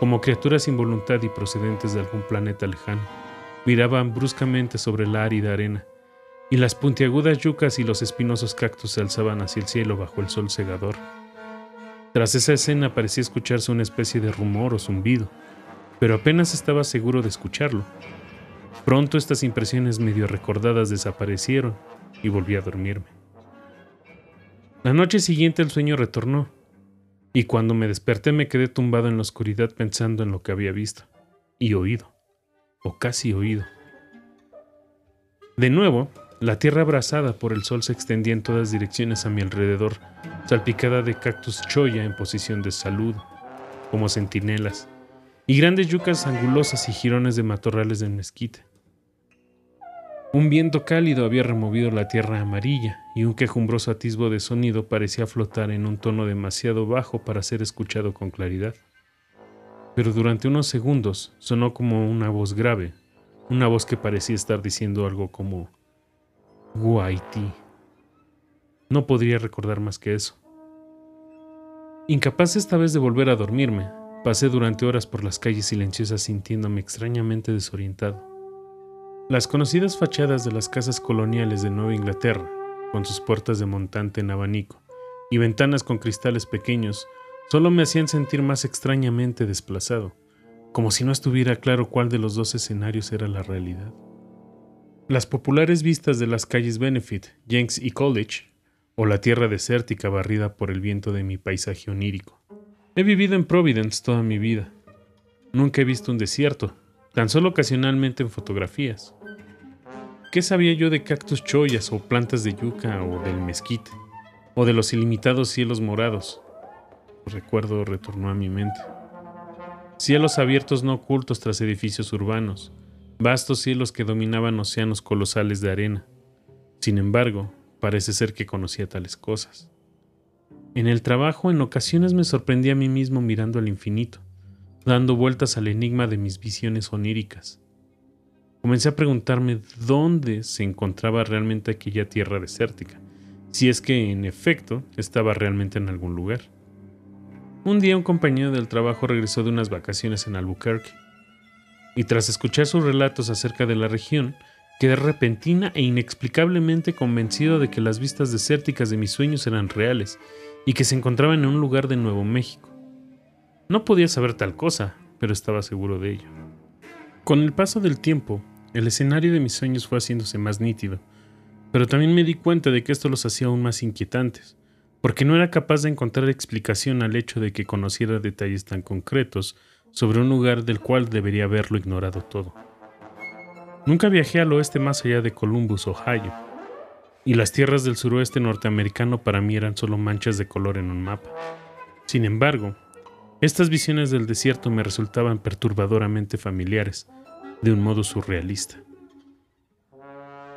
como criaturas sin voluntad y procedentes de algún planeta lejano, miraban bruscamente sobre la árida arena, y las puntiagudas yucas y los espinosos cactus se alzaban hacia el cielo bajo el sol cegador. Tras esa escena parecía escucharse una especie de rumor o zumbido, pero apenas estaba seguro de escucharlo. Pronto estas impresiones medio recordadas desaparecieron y volví a dormirme. La noche siguiente el sueño retornó, y cuando me desperté me quedé tumbado en la oscuridad pensando en lo que había visto y oído, o casi oído. De nuevo, la tierra abrasada por el sol se extendía en todas direcciones a mi alrededor, salpicada de cactus choya en posición de salud, como centinelas, y grandes yucas angulosas y jirones de matorrales de mezquite. Un viento cálido había removido la tierra amarilla y un quejumbroso atisbo de sonido parecía flotar en un tono demasiado bajo para ser escuchado con claridad. Pero durante unos segundos sonó como una voz grave, una voz que parecía estar diciendo algo como Guaiti. No podría recordar más que eso. Incapaz esta vez de volver a dormirme, pasé durante horas por las calles silenciosas sintiéndome extrañamente desorientado. Las conocidas fachadas de las casas coloniales de Nueva Inglaterra, con sus puertas de montante en abanico y ventanas con cristales pequeños, solo me hacían sentir más extrañamente desplazado, como si no estuviera claro cuál de los dos escenarios era la realidad. Las populares vistas de las calles Benefit, Jenks y College, o la tierra desértica barrida por el viento de mi paisaje onírico. He vivido en Providence toda mi vida. Nunca he visto un desierto, tan solo ocasionalmente en fotografías. ¿Qué sabía yo de cactus choyas o plantas de yuca o del mezquite? O de los ilimitados cielos morados. recuerdo retornó a mi mente. Cielos abiertos no ocultos tras edificios urbanos, vastos cielos que dominaban océanos colosales de arena. Sin embargo, parece ser que conocía tales cosas. En el trabajo en ocasiones me sorprendí a mí mismo mirando al infinito, dando vueltas al enigma de mis visiones oníricas comencé a preguntarme dónde se encontraba realmente aquella tierra desértica, si es que en efecto estaba realmente en algún lugar. Un día un compañero del trabajo regresó de unas vacaciones en Albuquerque. y tras escuchar sus relatos acerca de la región, quedé repentina e inexplicablemente convencido de que las vistas desérticas de mis sueños eran reales y que se encontraban en un lugar de Nuevo México. No podía saber tal cosa, pero estaba seguro de ello. Con el paso del tiempo, el escenario de mis sueños fue haciéndose más nítido, pero también me di cuenta de que esto los hacía aún más inquietantes, porque no era capaz de encontrar explicación al hecho de que conociera detalles tan concretos sobre un lugar del cual debería haberlo ignorado todo. Nunca viajé al oeste más allá de Columbus, Ohio, y las tierras del suroeste norteamericano para mí eran solo manchas de color en un mapa. Sin embargo, estas visiones del desierto me resultaban perturbadoramente familiares, de un modo surrealista.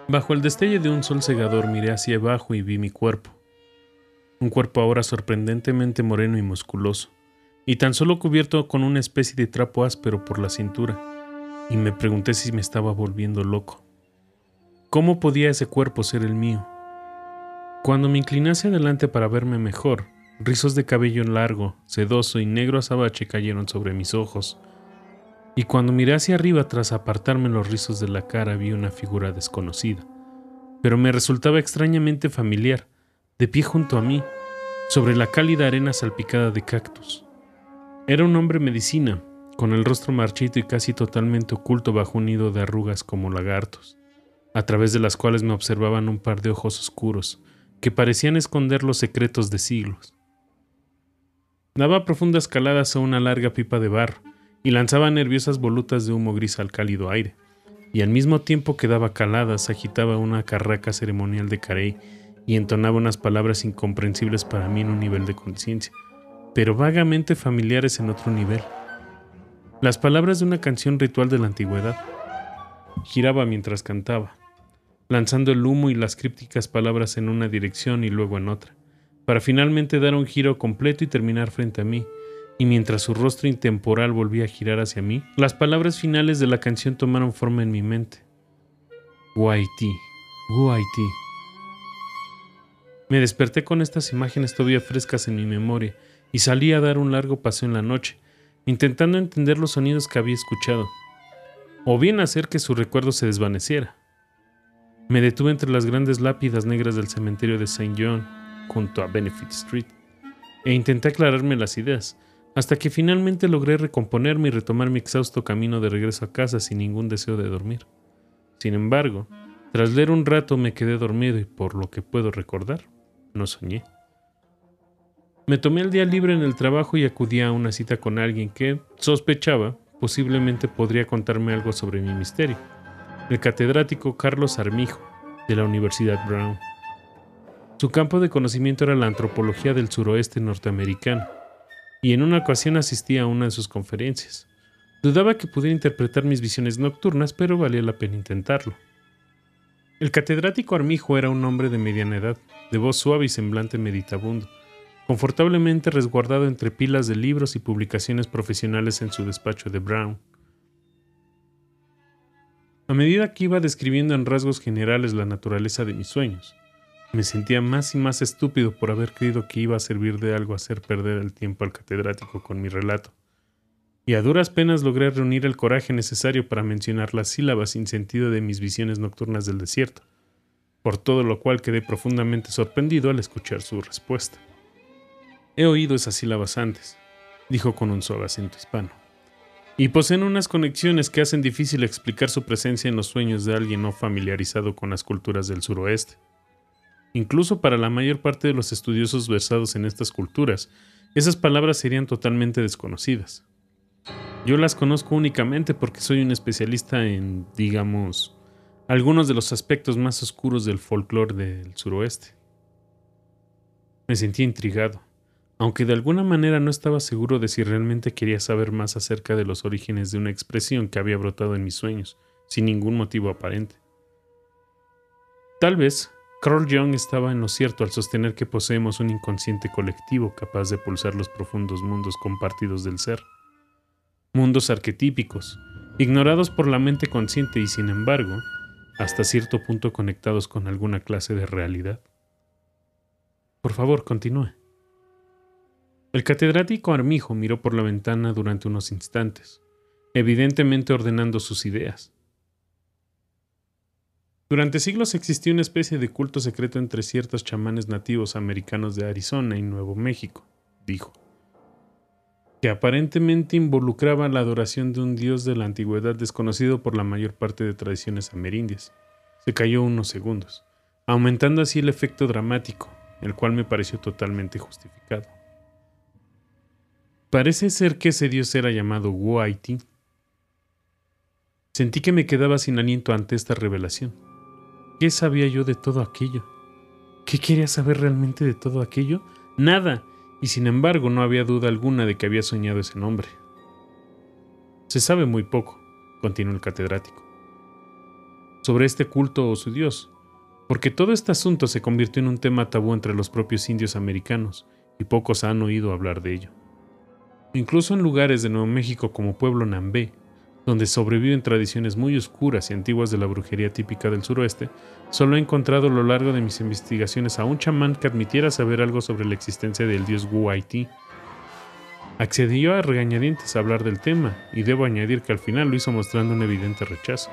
Bajo el destello de un sol cegador miré hacia abajo y vi mi cuerpo. Un cuerpo ahora sorprendentemente moreno y musculoso, y tan solo cubierto con una especie de trapo áspero por la cintura, y me pregunté si me estaba volviendo loco. ¿Cómo podía ese cuerpo ser el mío? Cuando me incliné hacia adelante para verme mejor, rizos de cabello largo, sedoso y negro azabache cayeron sobre mis ojos, y cuando miré hacia arriba tras apartarme los rizos de la cara vi una figura desconocida, pero me resultaba extrañamente familiar, de pie junto a mí, sobre la cálida arena salpicada de cactus. Era un hombre medicina, con el rostro marchito y casi totalmente oculto bajo un nido de arrugas como lagartos, a través de las cuales me observaban un par de ojos oscuros, que parecían esconder los secretos de siglos. Daba profundas caladas a una larga pipa de barro, y lanzaba nerviosas volutas de humo gris al cálido aire, y al mismo tiempo que daba caladas agitaba una carraca ceremonial de carey y entonaba unas palabras incomprensibles para mí en un nivel de conciencia, pero vagamente familiares en otro nivel. Las palabras de una canción ritual de la antigüedad. Giraba mientras cantaba, lanzando el humo y las crípticas palabras en una dirección y luego en otra, para finalmente dar un giro completo y terminar frente a mí, y mientras su rostro intemporal volvía a girar hacia mí, las palabras finales de la canción tomaron forma en mi mente. Guaití, Guaití. Me desperté con estas imágenes todavía frescas en mi memoria y salí a dar un largo paseo en la noche, intentando entender los sonidos que había escuchado, o bien hacer que su recuerdo se desvaneciera. Me detuve entre las grandes lápidas negras del cementerio de St. John, junto a Benefit Street, e intenté aclararme las ideas, hasta que finalmente logré recomponerme y retomar mi exhausto camino de regreso a casa sin ningún deseo de dormir. Sin embargo, tras leer un rato me quedé dormido y por lo que puedo recordar, no soñé. Me tomé el día libre en el trabajo y acudí a una cita con alguien que, sospechaba, posiblemente podría contarme algo sobre mi misterio, el catedrático Carlos Armijo, de la Universidad Brown. Su campo de conocimiento era la antropología del suroeste norteamericano, y en una ocasión asistí a una de sus conferencias. Dudaba que pudiera interpretar mis visiones nocturnas, pero valía la pena intentarlo. El catedrático Armijo era un hombre de mediana edad, de voz suave y semblante meditabundo, confortablemente resguardado entre pilas de libros y publicaciones profesionales en su despacho de Brown. A medida que iba describiendo en rasgos generales la naturaleza de mis sueños, me sentía más y más estúpido por haber creído que iba a servir de algo hacer perder el tiempo al catedrático con mi relato. Y a duras penas logré reunir el coraje necesario para mencionar las sílabas sin sentido de mis visiones nocturnas del desierto, por todo lo cual quedé profundamente sorprendido al escuchar su respuesta. He oído esas sílabas antes, dijo con un suave acento hispano, y poseen unas conexiones que hacen difícil explicar su presencia en los sueños de alguien no familiarizado con las culturas del suroeste. Incluso para la mayor parte de los estudiosos versados en estas culturas, esas palabras serían totalmente desconocidas. Yo las conozco únicamente porque soy un especialista en, digamos, algunos de los aspectos más oscuros del folclore del suroeste. Me sentí intrigado, aunque de alguna manera no estaba seguro de si realmente quería saber más acerca de los orígenes de una expresión que había brotado en mis sueños, sin ningún motivo aparente. Tal vez Carl Jung estaba en lo cierto al sostener que poseemos un inconsciente colectivo capaz de pulsar los profundos mundos compartidos del ser. Mundos arquetípicos, ignorados por la mente consciente y sin embargo, hasta cierto punto conectados con alguna clase de realidad. Por favor, continúe. El catedrático Armijo miró por la ventana durante unos instantes, evidentemente ordenando sus ideas. Durante siglos existió una especie de culto secreto entre ciertos chamanes nativos americanos de Arizona y Nuevo México, dijo, que aparentemente involucraba la adoración de un dios de la antigüedad desconocido por la mayor parte de tradiciones amerindias. Se cayó unos segundos, aumentando así el efecto dramático, el cual me pareció totalmente justificado. Parece ser que ese dios era llamado Wuaiti. Sentí que me quedaba sin aliento ante esta revelación. ¿Qué sabía yo de todo aquello? ¿Qué quería saber realmente de todo aquello? Nada, y sin embargo no había duda alguna de que había soñado ese nombre. Se sabe muy poco, continuó el catedrático, sobre este culto o su dios, porque todo este asunto se convirtió en un tema tabú entre los propios indios americanos, y pocos han oído hablar de ello. Incluso en lugares de Nuevo México como Pueblo Nambé, donde sobreviven tradiciones muy oscuras y antiguas de la brujería típica del suroeste, solo he encontrado a lo largo de mis investigaciones a un chamán que admitiera saber algo sobre la existencia del dios Wu Haití. Accedió a regañadientes a hablar del tema, y debo añadir que al final lo hizo mostrando un evidente rechazo.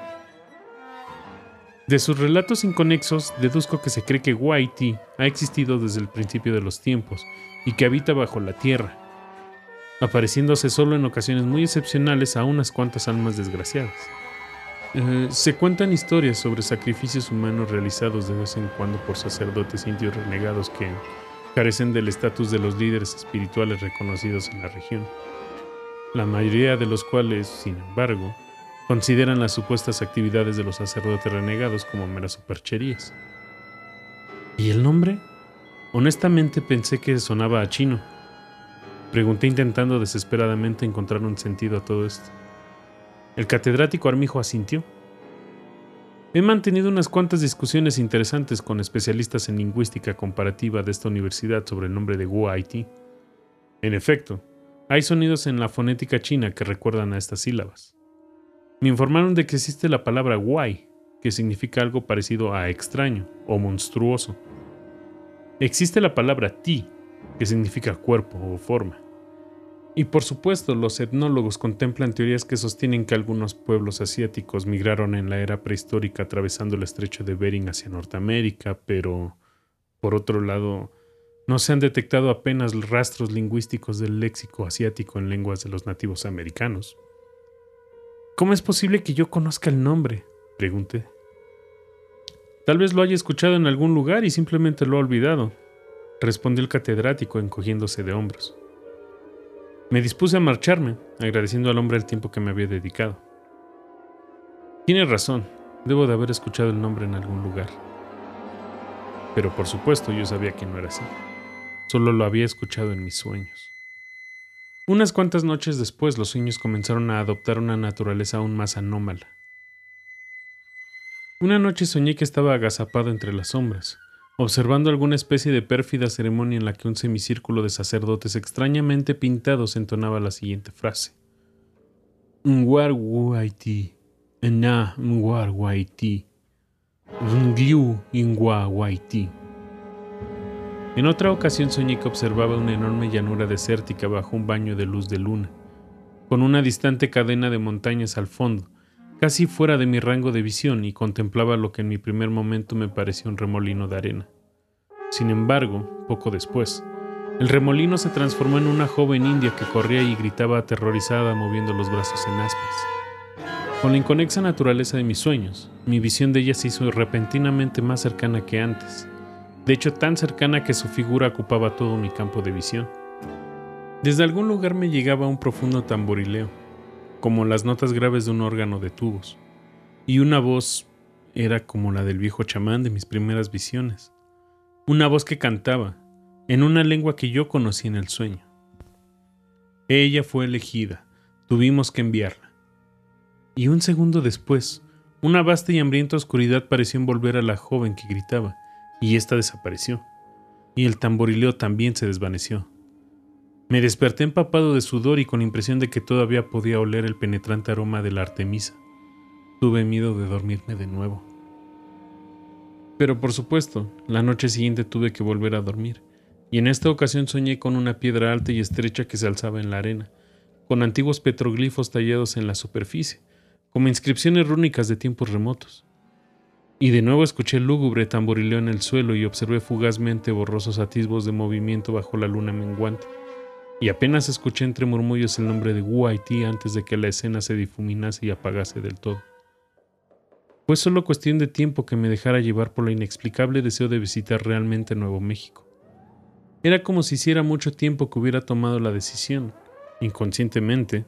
De sus relatos inconexos, deduzco que se cree que Wu Haití ha existido desde el principio de los tiempos y que habita bajo la tierra, apareciéndose solo en ocasiones muy excepcionales a unas cuantas almas desgraciadas. Eh, se cuentan historias sobre sacrificios humanos realizados de vez en cuando por sacerdotes indios renegados que carecen del estatus de los líderes espirituales reconocidos en la región, la mayoría de los cuales, sin embargo, consideran las supuestas actividades de los sacerdotes renegados como meras supercherías. ¿Y el nombre? Honestamente pensé que sonaba a chino Pregunté intentando desesperadamente encontrar un sentido a todo esto. El catedrático Armijo asintió. He mantenido unas cuantas discusiones interesantes con especialistas en lingüística comparativa de esta universidad sobre el nombre de Wu. En efecto, hay sonidos en la fonética china que recuerdan a estas sílabas. Me informaron de que existe la palabra Wai, que significa algo parecido a extraño o monstruoso. Existe la palabra Ti, que significa cuerpo o forma. Y por supuesto, los etnólogos contemplan teorías que sostienen que algunos pueblos asiáticos migraron en la era prehistórica atravesando el estrecho de Bering hacia Norteamérica, pero, por otro lado, no se han detectado apenas rastros lingüísticos del léxico asiático en lenguas de los nativos americanos. ¿Cómo es posible que yo conozca el nombre? pregunté. Tal vez lo haya escuchado en algún lugar y simplemente lo ha olvidado, respondió el catedrático encogiéndose de hombros. Me dispuse a marcharme, agradeciendo al hombre el tiempo que me había dedicado. Tiene razón, debo de haber escuchado el nombre en algún lugar. Pero por supuesto yo sabía que no era así. Solo lo había escuchado en mis sueños. Unas cuantas noches después los sueños comenzaron a adoptar una naturaleza aún más anómala. Una noche soñé que estaba agazapado entre las sombras, observando alguna especie de pérfida ceremonia en la que un semicírculo de sacerdotes extrañamente pintados entonaba la siguiente frase. Ngwar Waiti, Ena Ngwar Waiti, Ngliu Ingwa Waiti. En otra ocasión soñé observaba una enorme llanura desértica bajo un baño de luz de luna, con una distante cadena de montañas al fondo, casi fuera de mi rango de visión y contemplaba lo que en mi primer momento me pareció un remolino de arena. Sin embargo, poco después, el remolino se transformó en una joven india que corría y gritaba aterrorizada moviendo los brazos en aspas. Con la inconexa naturaleza de mis sueños, mi visión de ella se hizo repentinamente más cercana que antes, de hecho tan cercana que su figura ocupaba todo mi campo de visión. Desde algún lugar me llegaba un profundo tamborileo, como las notas graves de un órgano de tubos, y una voz era como la del viejo chamán de mis primeras visiones, una voz que cantaba, en una lengua que yo conocí en el sueño. Ella fue elegida, tuvimos que enviarla. Y un segundo después, una vasta y hambrienta oscuridad pareció envolver a la joven que gritaba, y ésta desapareció, y el tamborileo también se desvaneció. Me desperté empapado de sudor y con impresión de que todavía podía oler el penetrante aroma de la Artemisa. Tuve miedo de dormirme de nuevo. Pero por supuesto, la noche siguiente tuve que volver a dormir, y en esta ocasión soñé con una piedra alta y estrecha que se alzaba en la arena, con antiguos petroglifos tallados en la superficie, como inscripciones rúnicas de tiempos remotos. Y de nuevo escuché el lúgubre tamborileo en el suelo y observé fugazmente borrosos atisbos de movimiento bajo la luna menguante. Y apenas escuché entre murmullos el nombre de Wu antes de que la escena se difuminase y apagase del todo. Fue solo cuestión de tiempo que me dejara llevar por la inexplicable deseo de visitar realmente Nuevo México. Era como si hiciera mucho tiempo que hubiera tomado la decisión, inconscientemente,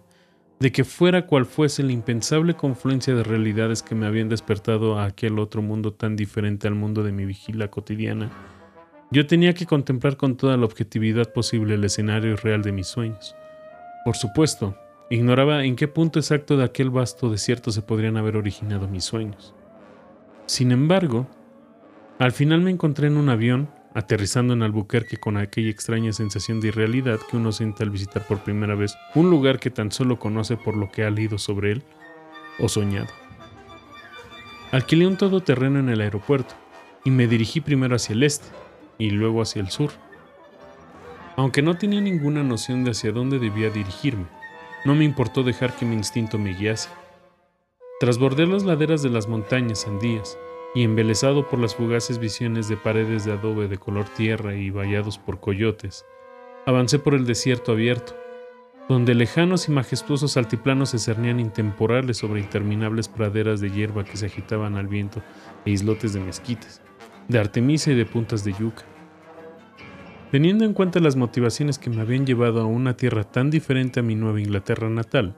de que fuera cual fuese la impensable confluencia de realidades que me habían despertado a aquel otro mundo tan diferente al mundo de mi vigila cotidiana, yo tenía que contemplar con toda la objetividad posible el escenario real de mis sueños. Por supuesto, Ignoraba en qué punto exacto de aquel vasto desierto se podrían haber originado mis sueños. Sin embargo, al final me encontré en un avión, aterrizando en Albuquerque con aquella extraña sensación de irrealidad que uno siente al visitar por primera vez un lugar que tan solo conoce por lo que ha leído sobre él o soñado. Alquilé un todoterreno en el aeropuerto y me dirigí primero hacia el este y luego hacia el sur. Aunque no tenía ninguna noción de hacia dónde debía dirigirme, no me importó dejar que mi instinto me guiase. Tras bordear las laderas de las montañas andías y embelesado por las fugaces visiones de paredes de adobe de color tierra y vallados por coyotes, avancé por el desierto abierto, donde lejanos y majestuosos altiplanos se cernían intemporales sobre interminables praderas de hierba que se agitaban al viento e islotes de mezquites, de artemisa y de puntas de yuca. Teniendo en cuenta las motivaciones que me habían llevado a una tierra tan diferente a mi Nueva Inglaterra natal,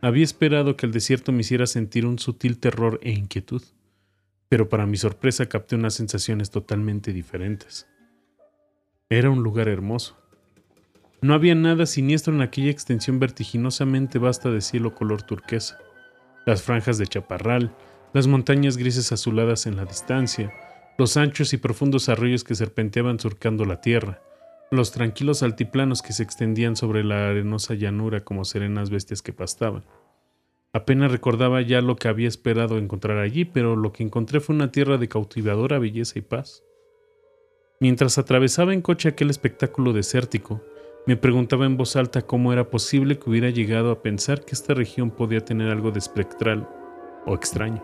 había esperado que el desierto me hiciera sentir un sutil terror e inquietud, pero para mi sorpresa capté unas sensaciones totalmente diferentes. Era un lugar hermoso. No había nada siniestro en aquella extensión vertiginosamente vasta de cielo color turquesa. Las franjas de chaparral, las montañas grises azuladas en la distancia, los anchos y profundos arroyos que serpenteaban surcando la tierra, los tranquilos altiplanos que se extendían sobre la arenosa llanura como serenas bestias que pastaban. Apenas recordaba ya lo que había esperado encontrar allí, pero lo que encontré fue una tierra de cautivadora belleza y paz. Mientras atravesaba en coche aquel espectáculo desértico, me preguntaba en voz alta cómo era posible que hubiera llegado a pensar que esta región podía tener algo de espectral o extraño.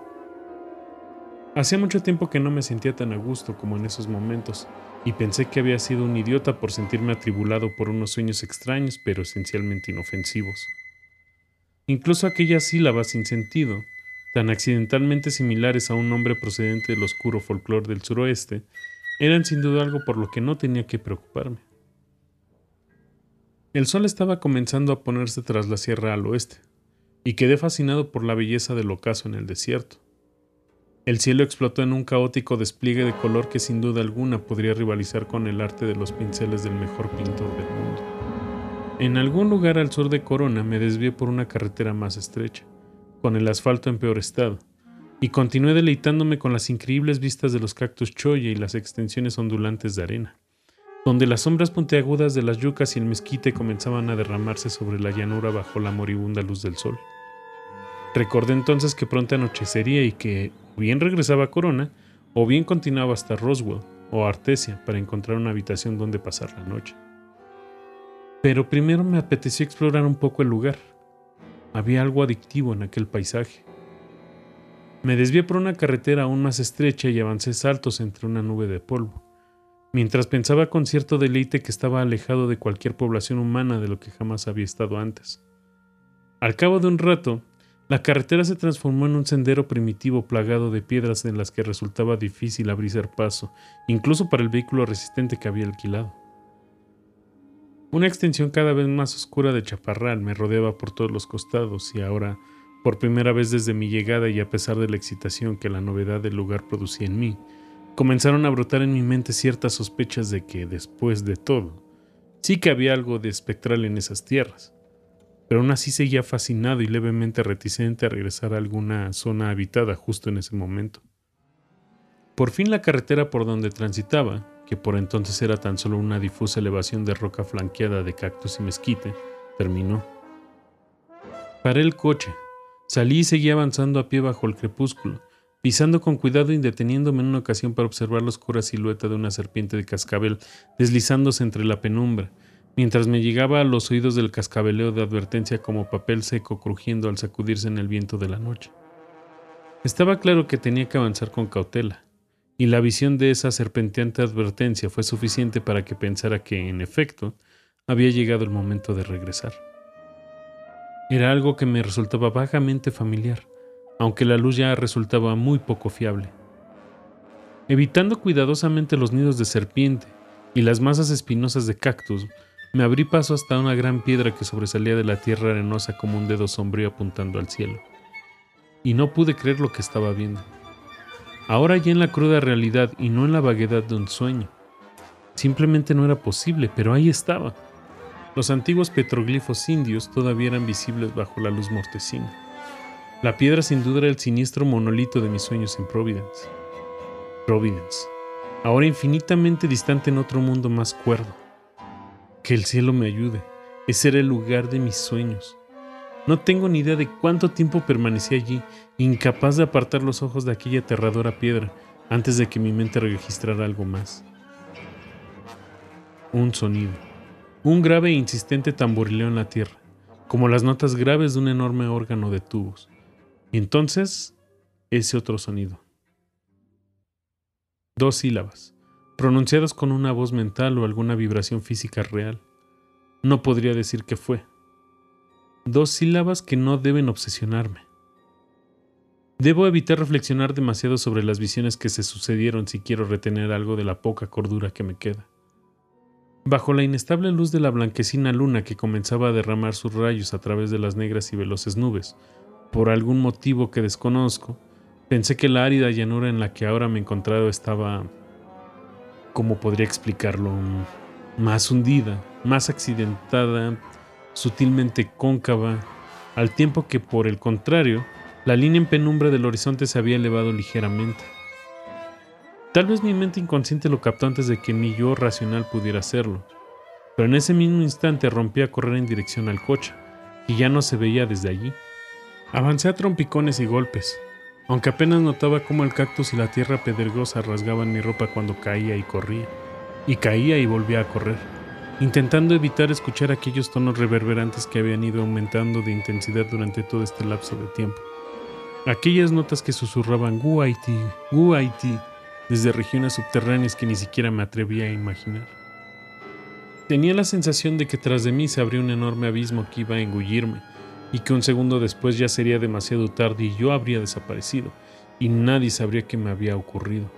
Hacía mucho tiempo que no me sentía tan a gusto como en esos momentos, y pensé que había sido un idiota por sentirme atribulado por unos sueños extraños pero esencialmente inofensivos. Incluso aquellas sílabas sin sentido, tan accidentalmente similares a un nombre procedente del oscuro folclore del suroeste, eran sin duda algo por lo que no tenía que preocuparme. El sol estaba comenzando a ponerse tras la sierra al oeste, y quedé fascinado por la belleza del ocaso en el desierto. El cielo explotó en un caótico despliegue de color que sin duda alguna podría rivalizar con el arte de los pinceles del mejor pintor del mundo. En algún lugar al sur de Corona me desvié por una carretera más estrecha, con el asfalto en peor estado, y continué deleitándome con las increíbles vistas de los cactus choya y las extensiones ondulantes de arena, donde las sombras puntiagudas de las yucas y el mezquite comenzaban a derramarse sobre la llanura bajo la moribunda luz del sol. Recordé entonces que pronto anochecería y que, bien regresaba a Corona, o bien continuaba hasta Roswell o Artesia para encontrar una habitación donde pasar la noche. Pero primero me apeteció explorar un poco el lugar. Había algo adictivo en aquel paisaje. Me desvié por una carretera aún más estrecha y avancé saltos entre una nube de polvo, mientras pensaba con cierto deleite que estaba alejado de cualquier población humana de lo que jamás había estado antes. Al cabo de un rato, la carretera se transformó en un sendero primitivo plagado de piedras en las que resultaba difícil abrirse paso, incluso para el vehículo resistente que había alquilado. Una extensión cada vez más oscura de chaparral me rodeaba por todos los costados y ahora, por primera vez desde mi llegada y a pesar de la excitación que la novedad del lugar producía en mí, comenzaron a brotar en mi mente ciertas sospechas de que, después de todo, sí que había algo de espectral en esas tierras pero aún así seguía fascinado y levemente reticente a regresar a alguna zona habitada justo en ese momento. Por fin la carretera por donde transitaba, que por entonces era tan solo una difusa elevación de roca flanqueada de cactus y mezquite, terminó. Paré el coche, salí y seguí avanzando a pie bajo el crepúsculo, pisando con cuidado y deteniéndome en una ocasión para observar la oscura silueta de una serpiente de cascabel deslizándose entre la penumbra, mientras me llegaba a los oídos del cascabeleo de advertencia como papel seco crujiendo al sacudirse en el viento de la noche. Estaba claro que tenía que avanzar con cautela, y la visión de esa serpenteante advertencia fue suficiente para que pensara que, en efecto, había llegado el momento de regresar. Era algo que me resultaba vagamente familiar, aunque la luz ya resultaba muy poco fiable. Evitando cuidadosamente los nidos de serpiente y las masas espinosas de cactus, me abrí paso hasta una gran piedra que sobresalía de la tierra arenosa como un dedo sombrío apuntando al cielo. Y no pude creer lo que estaba viendo. Ahora ya en la cruda realidad y no en la vaguedad de un sueño. Simplemente no era posible, pero ahí estaba. Los antiguos petroglifos indios todavía eran visibles bajo la luz mortecina. La piedra sin duda era el siniestro monolito de mis sueños en Providence. Providence, ahora infinitamente distante en otro mundo más cuerdo. Que el cielo me ayude, ese era el lugar de mis sueños. No tengo ni idea de cuánto tiempo permanecí allí, incapaz de apartar los ojos de aquella aterradora piedra antes de que mi mente registrara algo más. Un sonido. Un grave e insistente tamborileo en la tierra, como las notas graves de un enorme órgano de tubos. Y entonces, ese otro sonido. Dos sílabas, pronunciadas con una voz mental o alguna vibración física real. No podría decir qué fue. Dos sílabas que no deben obsesionarme. Debo evitar reflexionar demasiado sobre las visiones que se sucedieron si quiero retener algo de la poca cordura que me queda. Bajo la inestable luz de la blanquecina luna que comenzaba a derramar sus rayos a través de las negras y veloces nubes, por algún motivo que desconozco, pensé que la árida llanura en la que ahora me he encontrado estaba, ¿cómo podría explicarlo? Más hundida, más accidentada, sutilmente cóncava, al tiempo que por el contrario, la línea en penumbra del horizonte se había elevado ligeramente. Tal vez mi mente inconsciente lo captó antes de que mi yo racional pudiera hacerlo, pero en ese mismo instante rompí a correr en dirección al coche, y ya no se veía desde allí. Avancé a trompicones y golpes, aunque apenas notaba cómo el cactus y la tierra pedregosa rasgaban mi ropa cuando caía y corría, y caía y volvía a correr, intentando evitar escuchar aquellos tonos reverberantes que habían ido aumentando de intensidad durante todo este lapso de tiempo. Aquellas notas que susurraban Guaiti, Guaiti, desde regiones subterráneas que ni siquiera me atrevía a imaginar. Tenía la sensación de que tras de mí se abría un enorme abismo que iba a engullirme, y que un segundo después ya sería demasiado tarde y yo habría desaparecido, y nadie sabría qué me había ocurrido.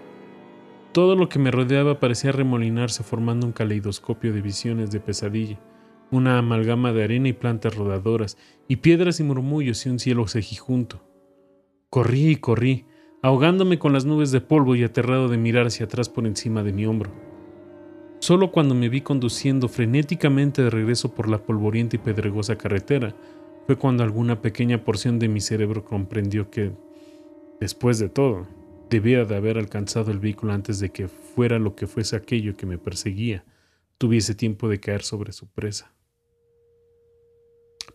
Todo lo que me rodeaba parecía remolinarse formando un caleidoscopio de visiones de pesadilla, una amalgama de arena y plantas rodadoras, y piedras y murmullos y un cielo cejijunto. Corrí y corrí, ahogándome con las nubes de polvo y aterrado de mirar hacia atrás por encima de mi hombro. Solo cuando me vi conduciendo frenéticamente de regreso por la polvorienta y pedregosa carretera, fue cuando alguna pequeña porción de mi cerebro comprendió que, después de todo, debía de haber alcanzado el vehículo antes de que fuera lo que fuese aquello que me perseguía, tuviese tiempo de caer sobre su presa.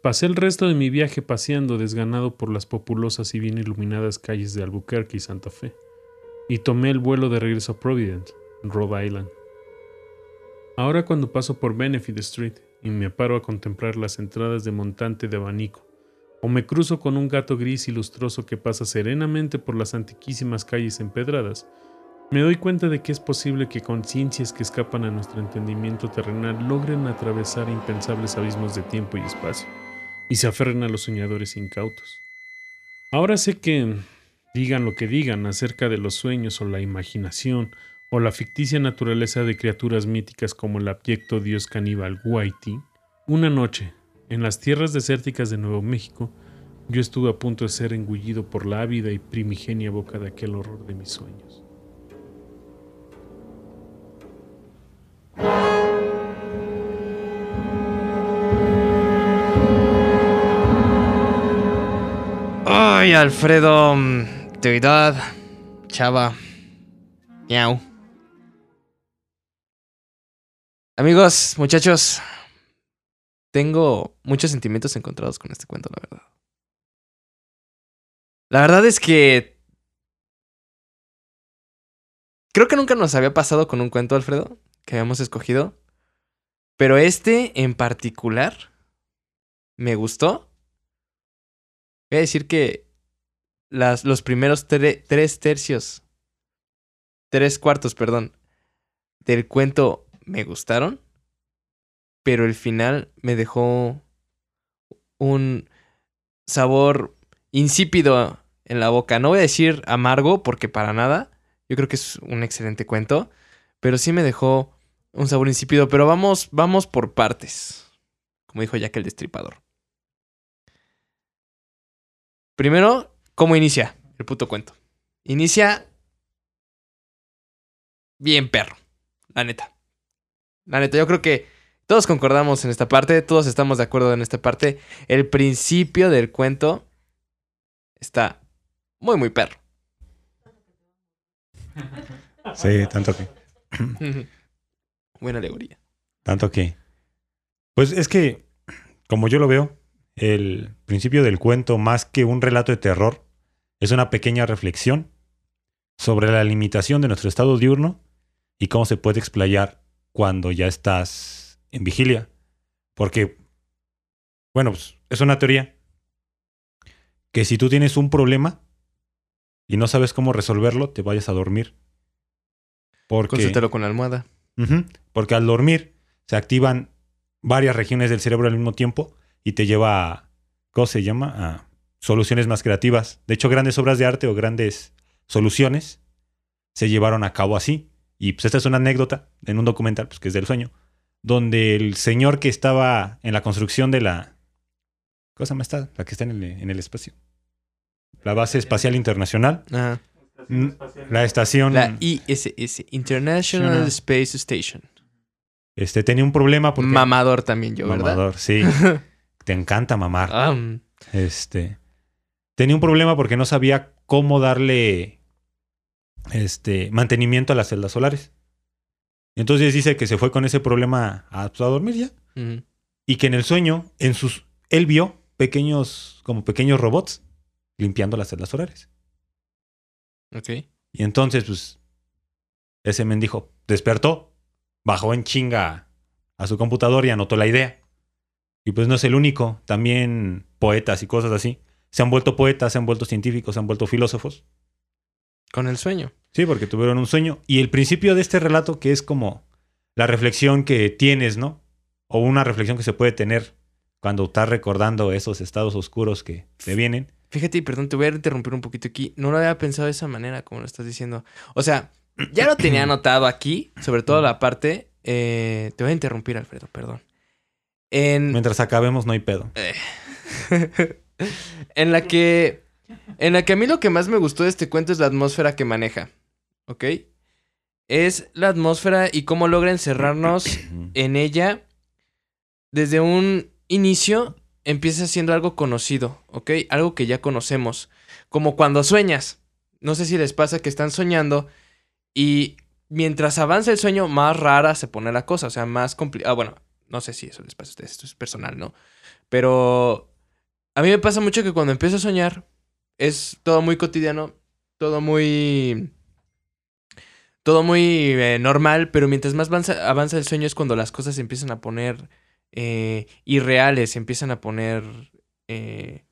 Pasé el resto de mi viaje paseando desganado por las populosas y bien iluminadas calles de Albuquerque y Santa Fe, y tomé el vuelo de regreso a Providence, Rhode Island. Ahora cuando paso por Benefit Street y me paro a contemplar las entradas de montante de abanico, o me cruzo con un gato gris y lustroso que pasa serenamente por las antiquísimas calles empedradas, me doy cuenta de que es posible que conciencias que escapan a nuestro entendimiento terrenal logren atravesar impensables abismos de tiempo y espacio y se aferren a los soñadores incautos. Ahora sé que, digan lo que digan acerca de los sueños o la imaginación o la ficticia naturaleza de criaturas míticas como el abyecto dios caníbal Guaiti, una noche, en las tierras desérticas de Nuevo México, yo estuve a punto de ser engullido por la ávida y primigenia boca de aquel horror de mis sueños. Ay, Alfredo, deidad, chava, miau. Amigos, muchachos, tengo muchos sentimientos encontrados con este cuento, la verdad. La verdad es que creo que nunca nos había pasado con un cuento, Alfredo, que habíamos escogido. Pero este en particular me gustó. Voy a decir que los primeros tre- tres tercios, tres cuartos, perdón, del cuento me gustaron, pero el final me dejó un sabor insípido en la boca. No voy a decir amargo porque para nada. Yo creo que es un excelente cuento, pero sí me dejó un sabor insípido. Pero vamos, vamos por partes, como dijo Jack el Destripador. Primero, ¿cómo inicia el puto cuento? Inicia bien perro, la neta. La neta, yo creo que todos concordamos en esta parte, todos estamos de acuerdo en esta parte. El principio del cuento está muy, muy perro. Sí, tanto que. Buena alegoría. Tanto que. Pues es que, como yo lo veo, el principio del cuento, más que un relato de terror, es una pequeña reflexión sobre la limitación de nuestro estado diurno y cómo se puede explayar cuando ya estás en vigilia. Porque, bueno, pues, es una teoría que si tú tienes un problema y no sabes cómo resolverlo, te vayas a dormir. Porque... Con la almohada. Porque al dormir se activan varias regiones del cerebro al mismo tiempo y te lleva a, ¿cómo se llama? A soluciones más creativas. De hecho, grandes obras de arte o grandes soluciones se llevaron a cabo así. Y pues esta es una anécdota en un documental, pues que es del sueño, donde el señor que estaba en la construcción de la... ¿Cómo se llama esta? La que está en el, en el espacio. La base espacial internacional. Ajá. La estación... La ISS, International Space Station. Este, tenía un problema porque... Mamador también yo, ¿verdad? Mamador, sí. Te encanta mamar. Este. Tenía un problema porque no sabía cómo darle este mantenimiento a las celdas solares. Entonces dice que se fue con ese problema a, pues, a dormir ya. Y que en el sueño, en sus. Él vio pequeños, como pequeños robots limpiando las celdas solares. Ok. Y entonces, pues. Ese mendijo despertó, bajó en chinga a su computador y anotó la idea. Y pues no es el único. También poetas y cosas así. Se han vuelto poetas, se han vuelto científicos, se han vuelto filósofos. Con el sueño. Sí, porque tuvieron un sueño. Y el principio de este relato, que es como la reflexión que tienes, ¿no? O una reflexión que se puede tener cuando estás recordando esos estados oscuros que te vienen. Fíjate, y perdón, te voy a interrumpir un poquito aquí. No lo había pensado de esa manera, como lo estás diciendo. O sea, ya lo tenía anotado aquí, sobre todo la parte. eh, te voy a interrumpir, Alfredo, perdón. En, Mientras acabemos, no hay pedo. en la que. En la que a mí lo que más me gustó de este cuento es la atmósfera que maneja. ¿Ok? Es la atmósfera y cómo logra encerrarnos en ella desde un inicio empieza siendo algo conocido, ¿ok? Algo que ya conocemos. Como cuando sueñas. No sé si les pasa que están soñando y mientras avanza el sueño, más rara se pone la cosa. O sea, más complicada. Ah, bueno, no sé si eso les pasa a ustedes. Esto es personal, ¿no? Pero a mí me pasa mucho que cuando empiezo a soñar es todo muy cotidiano, todo muy... Todo muy eh, normal, pero mientras más avanza, el sueño es cuando las cosas se empiezan a poner eh, irreales, se empiezan a poner... eh,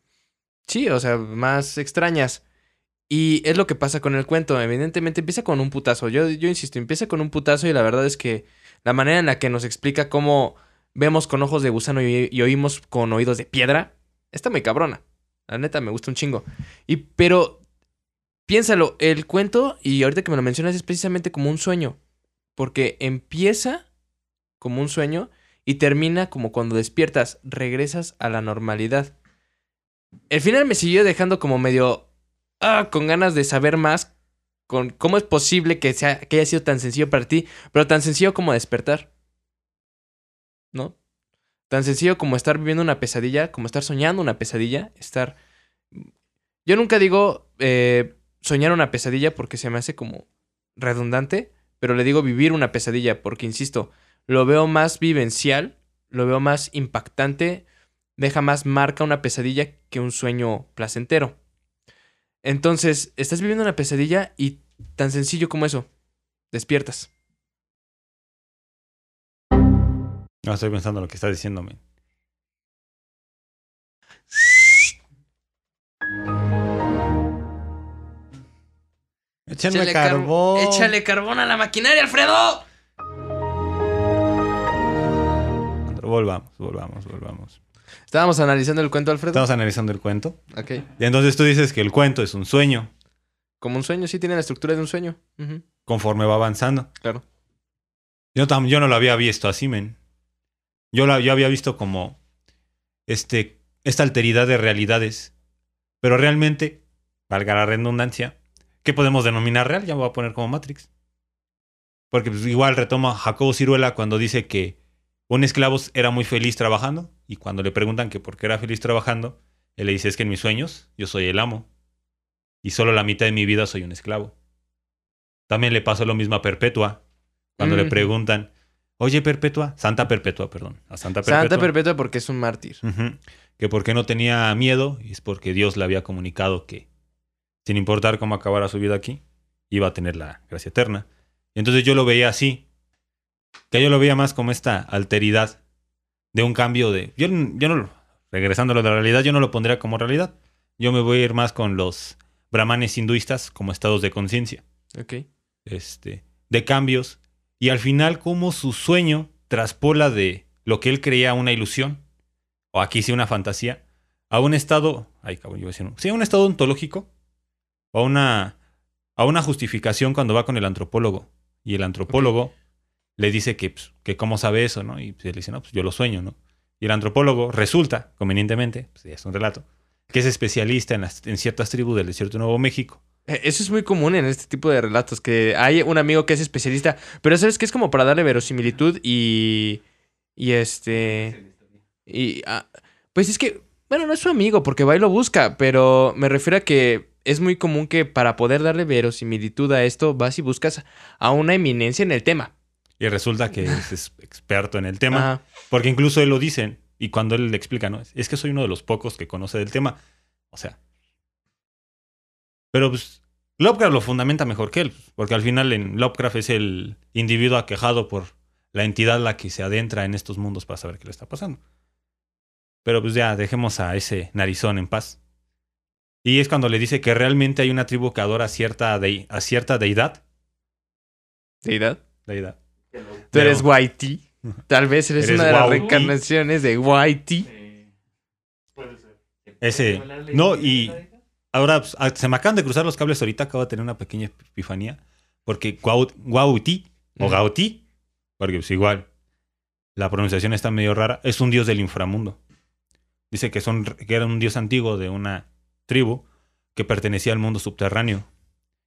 sí, o sea, más extrañas. Y es lo que pasa con el cuento. Evidentemente empieza con un putazo. Yo, yo insisto, empieza con un putazo y la verdad es que la manera en la que nos explica cómo vemos con ojos de gusano y oímos con oídos de piedra, está muy cabrona. La neta, me gusta un chingo. Y, pero, piénsalo, el cuento, y ahorita que me lo mencionas, es precisamente como un sueño. Porque empieza como un sueño y termina como cuando despiertas, regresas a la normalidad. El final me siguió dejando como medio ah, con ganas de saber más con cómo es posible que, sea, que haya sido tan sencillo para ti, pero tan sencillo como despertar. ¿No? Tan sencillo como estar viviendo una pesadilla, como estar soñando una pesadilla, estar... Yo nunca digo eh, soñar una pesadilla porque se me hace como redundante, pero le digo vivir una pesadilla porque, insisto, lo veo más vivencial, lo veo más impactante, deja más marca una pesadilla que un sueño placentero. Entonces, estás viviendo una pesadilla y tan sencillo como eso, despiertas. No, estoy pensando lo que estás. Échenme Échale car- carbón. Échale carbón a la maquinaria, Alfredo. Volvamos, volvamos, volvamos. Estábamos analizando el cuento, Alfredo. Estamos analizando el cuento. Ok. Y entonces tú dices que el cuento es un sueño Como un sueño, sí tiene la estructura de un sueño. Conforme va avanzando. Claro. Yo, yo no lo había visto así, men. Yo, la, yo había visto como este, esta alteridad de realidades. Pero realmente, valga la redundancia, ¿qué podemos denominar real? Ya me voy a poner como Matrix. Porque pues, igual retoma Jacobo Ciruela cuando dice que un esclavo era muy feliz trabajando. Y cuando le preguntan que por qué era feliz trabajando, él le dice es que en mis sueños yo soy el amo. Y solo la mitad de mi vida soy un esclavo. También le pasó lo mismo a Perpetua. Cuando le preguntan, oye Perpetua, Santa Perpetua, perdón, a Santa Perpetua. Santa Perpetua porque es un mártir. Que por qué no tenía miedo, es porque Dios le había comunicado que, sin importar cómo acabara su vida aquí, iba a tener la gracia eterna. Y entonces yo lo veía así, que yo lo veía más como esta alteridad de un cambio de... Yo, yo no, lo- regresando a lo de la realidad, yo no lo pondría como realidad. Yo me voy a ir más con los brahmanes hinduistas como estados de conciencia Ok. este, de cambios y al final cómo su sueño traspola de lo que él creía una ilusión, o aquí sí una fantasía, a un estado, ay cabrón, yo iba a decir, un- sí, a un estado ontológico, o a una, a una justificación cuando va con el antropólogo. Y el antropólogo le dice que, pues, que cómo sabe eso, ¿no? Y pues, él dice, no, pues yo lo sueño, ¿no? Y el antropólogo resulta, convenientemente, pues ya es un relato, que es especialista en, las, en ciertas tribus del desierto de Nuevo México. Eh, Eso es muy común en este tipo de relatos, que hay un amigo que es especialista, pero sabes que es como para darle verosimilitud y... Y este... Y... ah, pues es que, bueno, no es su amigo porque va y lo busca, pero me refiero a que es muy común que para poder darle verosimilitud a esto vas y buscas a una eminencia en el tema. Y resulta que es, experto en el tema. Ajá. Porque incluso él lo dice. Y cuando él le explica, ¿no? Es que soy uno de los pocos que conoce del tema. O sea. Pero pues. Lovecraft lo fundamenta mejor que él. Porque al final en Lovecraft es el individuo aquejado por la entidad la que se adentra en estos mundos para saber qué le está pasando. Pero pues ya, dejemos a ese narizón en paz. Y es cuando le dice que realmente hay una tribu que adora a cierta, dei- a cierta deidad. ¿Deidad? Deidad. Tú eres Whitey. Tal vez eres, Eres una de las reencarnaciones de Whitey. Sí, puede ser. Ese- no, y- Ahora pues, ah, se me acaban de cruzar los cables ahorita, acabo de tener una pequeña epifanía. Porque Guau- Guauti, o. Gauti, porque pues igual la pronunciación está medio rara, es un dios del inframundo. Dice que, son, que era un dios antiguo de una tribu que pertenecía al mundo subterráneo.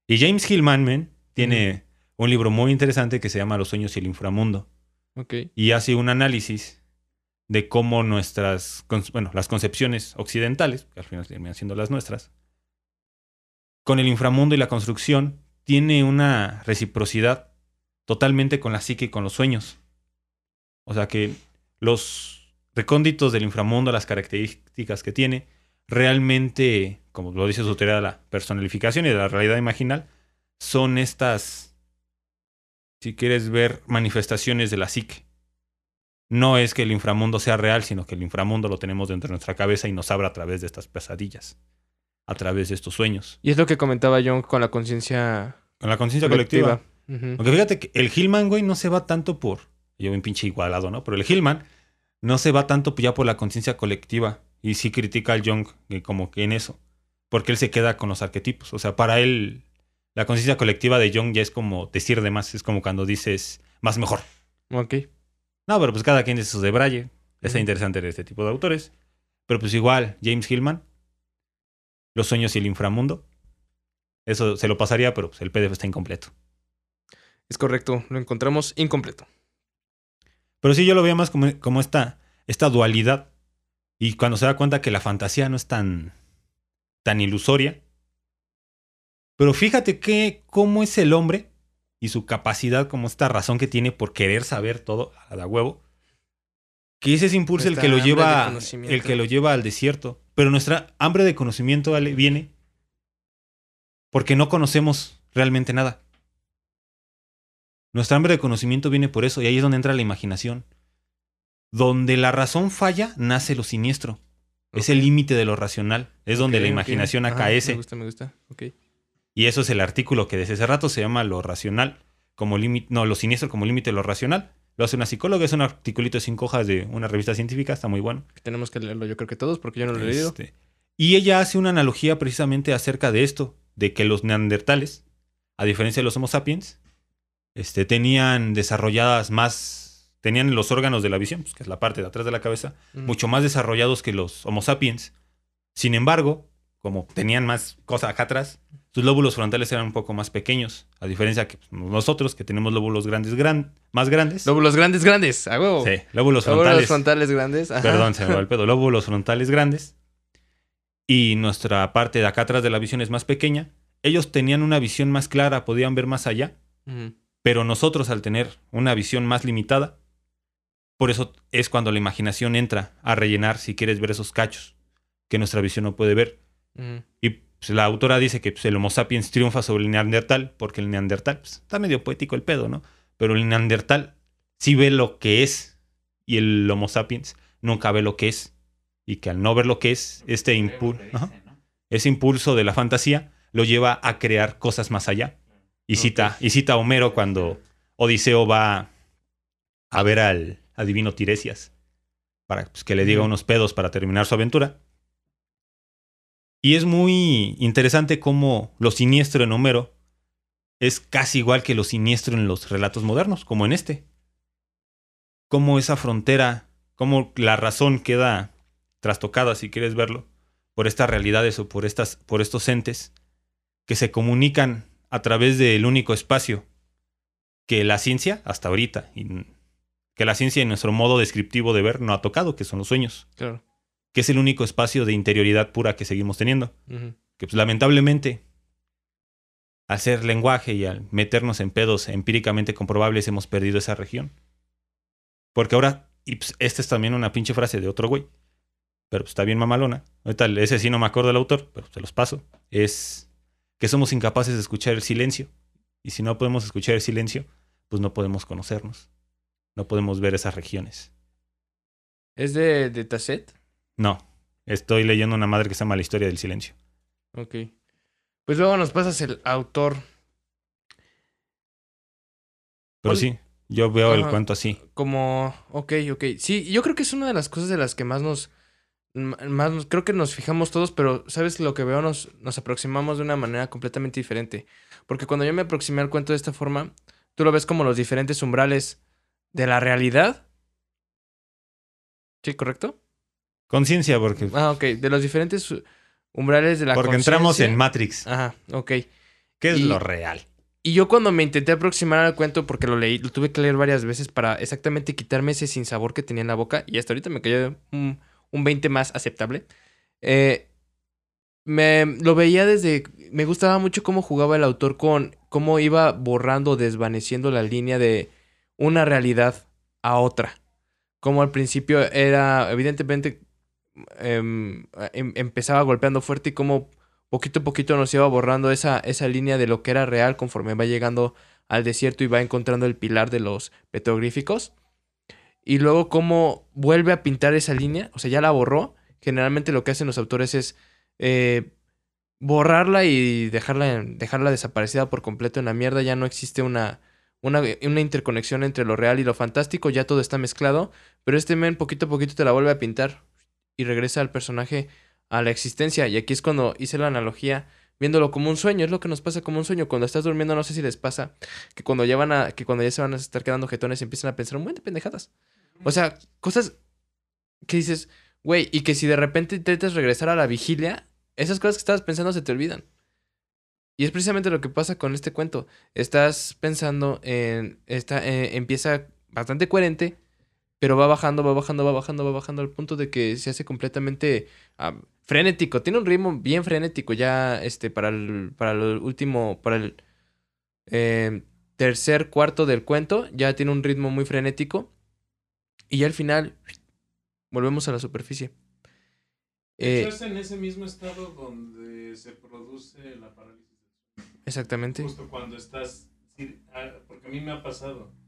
Y James Hillman man, tiene un libro muy interesante que se llama Los sueños y el inframundo Ok. y hace un análisis de cómo nuestras, bueno, las concepciones occidentales, que al final terminan siendo las nuestras, con el inframundo y la construcción, tiene una reciprocidad totalmente con la psique y con los sueños. O sea que los recónditos del inframundo, las características que tiene, realmente, como lo dice su teoría de la personalificación y de la realidad imaginal, son estas, si quieres ver, manifestaciones de la psique. No es que el inframundo sea real, sino que el inframundo lo tenemos dentro de nuestra cabeza y nos abra a través de estas pesadillas, a través de estos sueños. Y es lo que comentaba John con la conciencia Con la conciencia colectiva. Aunque fíjate que el Hillman, güey, no se va tanto por. Yo bien pinche igualado, ¿no? Pero el Hillman no se va tanto ya por la conciencia colectiva. Y sí critica al Jung que como que en eso. Porque él se queda con los arquetipos. O sea, para él, la conciencia colectiva de Jung ya es como decir de más. Es como cuando dices más mejor. Ok. No, pero pues cada quien dice sus de Braille. Está Ujú. interesante leer este tipo de autores. Pero pues igual, James Hillman, Los sueños y el inframundo. Eso se lo pasaría, pero pues el PDF está incompleto. Es correcto, lo encontramos incompleto. Pero sí, yo lo veía más como, como esta, esta dualidad. Y cuando se da cuenta que la fantasía no es tan, tan ilusoria. Pero fíjate que cómo es el hombre y su capacidad, como esta razón que tiene por querer saber todo a la huevo. Que ese es ese impulso el que lo lleva, el que lo lleva al desierto. Pero nuestra hambre de conocimiento Ale, viene porque no conocemos realmente nada. Nuestra hambre de conocimiento viene por eso, y ahí es donde entra la imaginación. Donde la razón falla, nace lo siniestro. Es el límite de lo racional. Es donde la imaginación Ajá, acaece. Me gusta, me gusta. Y eso es el artículo que desde ese rato se llama lo racional como límite, no, lo siniestro como límite de lo racional. Lo hace una psicóloga, es un articulito de cinco hojas de una revista científica, está muy bueno. Tenemos que leerlo, yo creo que todos, porque yo no lo he leído. Este, y ella hace una analogía precisamente acerca de esto, de que los neandertales, a diferencia de los Homo sapiens, este, tenían desarrolladas más, tenían los órganos de la visión, pues, que es la parte de atrás de la cabeza, mucho más desarrollados que los Homo sapiens. Sin embargo, como tenían más cosas acá atrás, sus lóbulos frontales eran un poco más pequeños, a diferencia que nosotros, que tenemos lóbulos grandes, gran, más grandes. Lóbulos grandes, grandes. A huevo. Sí, lóbulos Lóbulos frontales. frontales grandes. Ajá. Perdón, se me va el pedo. Lóbulos frontales grandes. Y nuestra parte de acá atrás de la visión es más pequeña. Ellos tenían una visión más clara, podían ver más allá. Pero nosotros, al tener una visión más limitada, por eso es cuando la imaginación entra a rellenar, si quieres ver esos cachos que nuestra visión no puede ver. Y pues, la autora dice que pues, el Homo sapiens triunfa sobre el Neandertal, porque el Neandertal pues, está medio poético el pedo, ¿no? Pero el Neandertal sí ve lo que es y el Homo sapiens nunca ve lo que es. Y que al no ver lo que es, este impulso, ese impulso de la fantasía lo lleva a crear cosas más allá. Y cita, y cita a Homero cuando Odiseo va a ver al adivino Tiresias para pues, que le diga unos pedos para terminar su aventura. Y es muy interesante cómo lo siniestro en Homero es casi igual que lo siniestro en los relatos modernos, como en este. Cómo esa frontera, cómo la razón queda trastocada, si quieres verlo, por estas realidades o por, estas, por estos entes que se comunican a través del único espacio que la ciencia, hasta ahorita, y que la ciencia en nuestro modo descriptivo de ver no ha tocado, que son los sueños, Claro. Que es el único espacio de interioridad pura que seguimos teniendo que pues, lamentablemente al ser lenguaje y al meternos en pedos empíricamente comprobables hemos perdido esa región. Porque ahora, y pues, esta es también una pinche frase de otro güey, pero pues, está bien mamalona. Ahorita ese sí no me acuerdo del autor, pero se los paso. Es que somos incapaces de escuchar el silencio. Y si no podemos escuchar el silencio, pues no podemos conocernos. No podemos ver esas regiones. ¿Es de, de Tasset? No, estoy leyendo una madre que se llama La historia del silencio. Ok. Pues luego nos pasas el autor. Pero ¿Cuál? sí, yo veo el cuento así. Como, ok, ok. Sí, yo creo que es una de las cosas de las que más nos, más nos- creo que nos fijamos todos, pero sabes lo que veo, nos, nos aproximamos de una manera completamente diferente. Porque cuando yo me aproximé al cuento de esta forma, tú lo ves como los diferentes umbrales de la realidad. ¿Sí, correcto? Conciencia, porque, Ah, ok. De los diferentes umbrales de la porque entramos en Matrix. Ajá, ok. ¿Qué es y- lo real? Y yo cuando me intenté aproximar al cuento, porque lo leí, lo tuve que leer varias veces para exactamente quitarme ese sinsabor que tenía en la boca, y hasta ahorita me cayó un, un 20 más aceptable. Eh, me lo veía desde. Me gustaba mucho cómo jugaba el autor con cómo iba borrando, desvaneciendo la línea de una realidad a otra. Como al principio era, evidentemente, em, em- empezaba golpeando fuerte y como poquito a poquito nos iba borrando esa, esa línea de lo que era real conforme va llegando al desierto y va encontrando el pilar de los petroglíficos. Y luego cómo vuelve a pintar esa línea, o sea, ya la borró. Generalmente lo que hacen los autores es eh, borrarla y dejarla, dejarla desaparecida por completo en la mierda. Ya no existe una, una, una interconexión entre lo real y lo fantástico, ya todo está mezclado. Pero este men poquito a poquito te la vuelve a pintar y regresa al personaje a la existencia. Y aquí es cuando hice la analogía viéndolo como un sueño. Es lo que nos pasa como un sueño. Cuando estás durmiendo, no sé si les pasa que cuando ya van a, que cuando ya se van a estar quedando jetones empiezan a pensar un buen de pendejadas. O sea, cosas que dices, güey, y que si de repente intentas regresar a la vigilia, esas cosas que estabas pensando se te olvidan. Y es precisamente lo que pasa con este cuento. Estás pensando en. Está, eh, empieza bastante coherente, pero va bajando, va bajando, va bajando, va bajando al punto de que se hace completamente frenético. Tiene un ritmo bien frenético ya este, para, el, para el último. Para el eh, tercer cuarto del cuento. Ya tiene un ritmo muy frenético. Y ya al final. Volvemos a la superficie. Eh, es en ese mismo estado donde se produce la parálisis. exactamente. Justo cuando estás. ah, Porque a mí me ha pasado.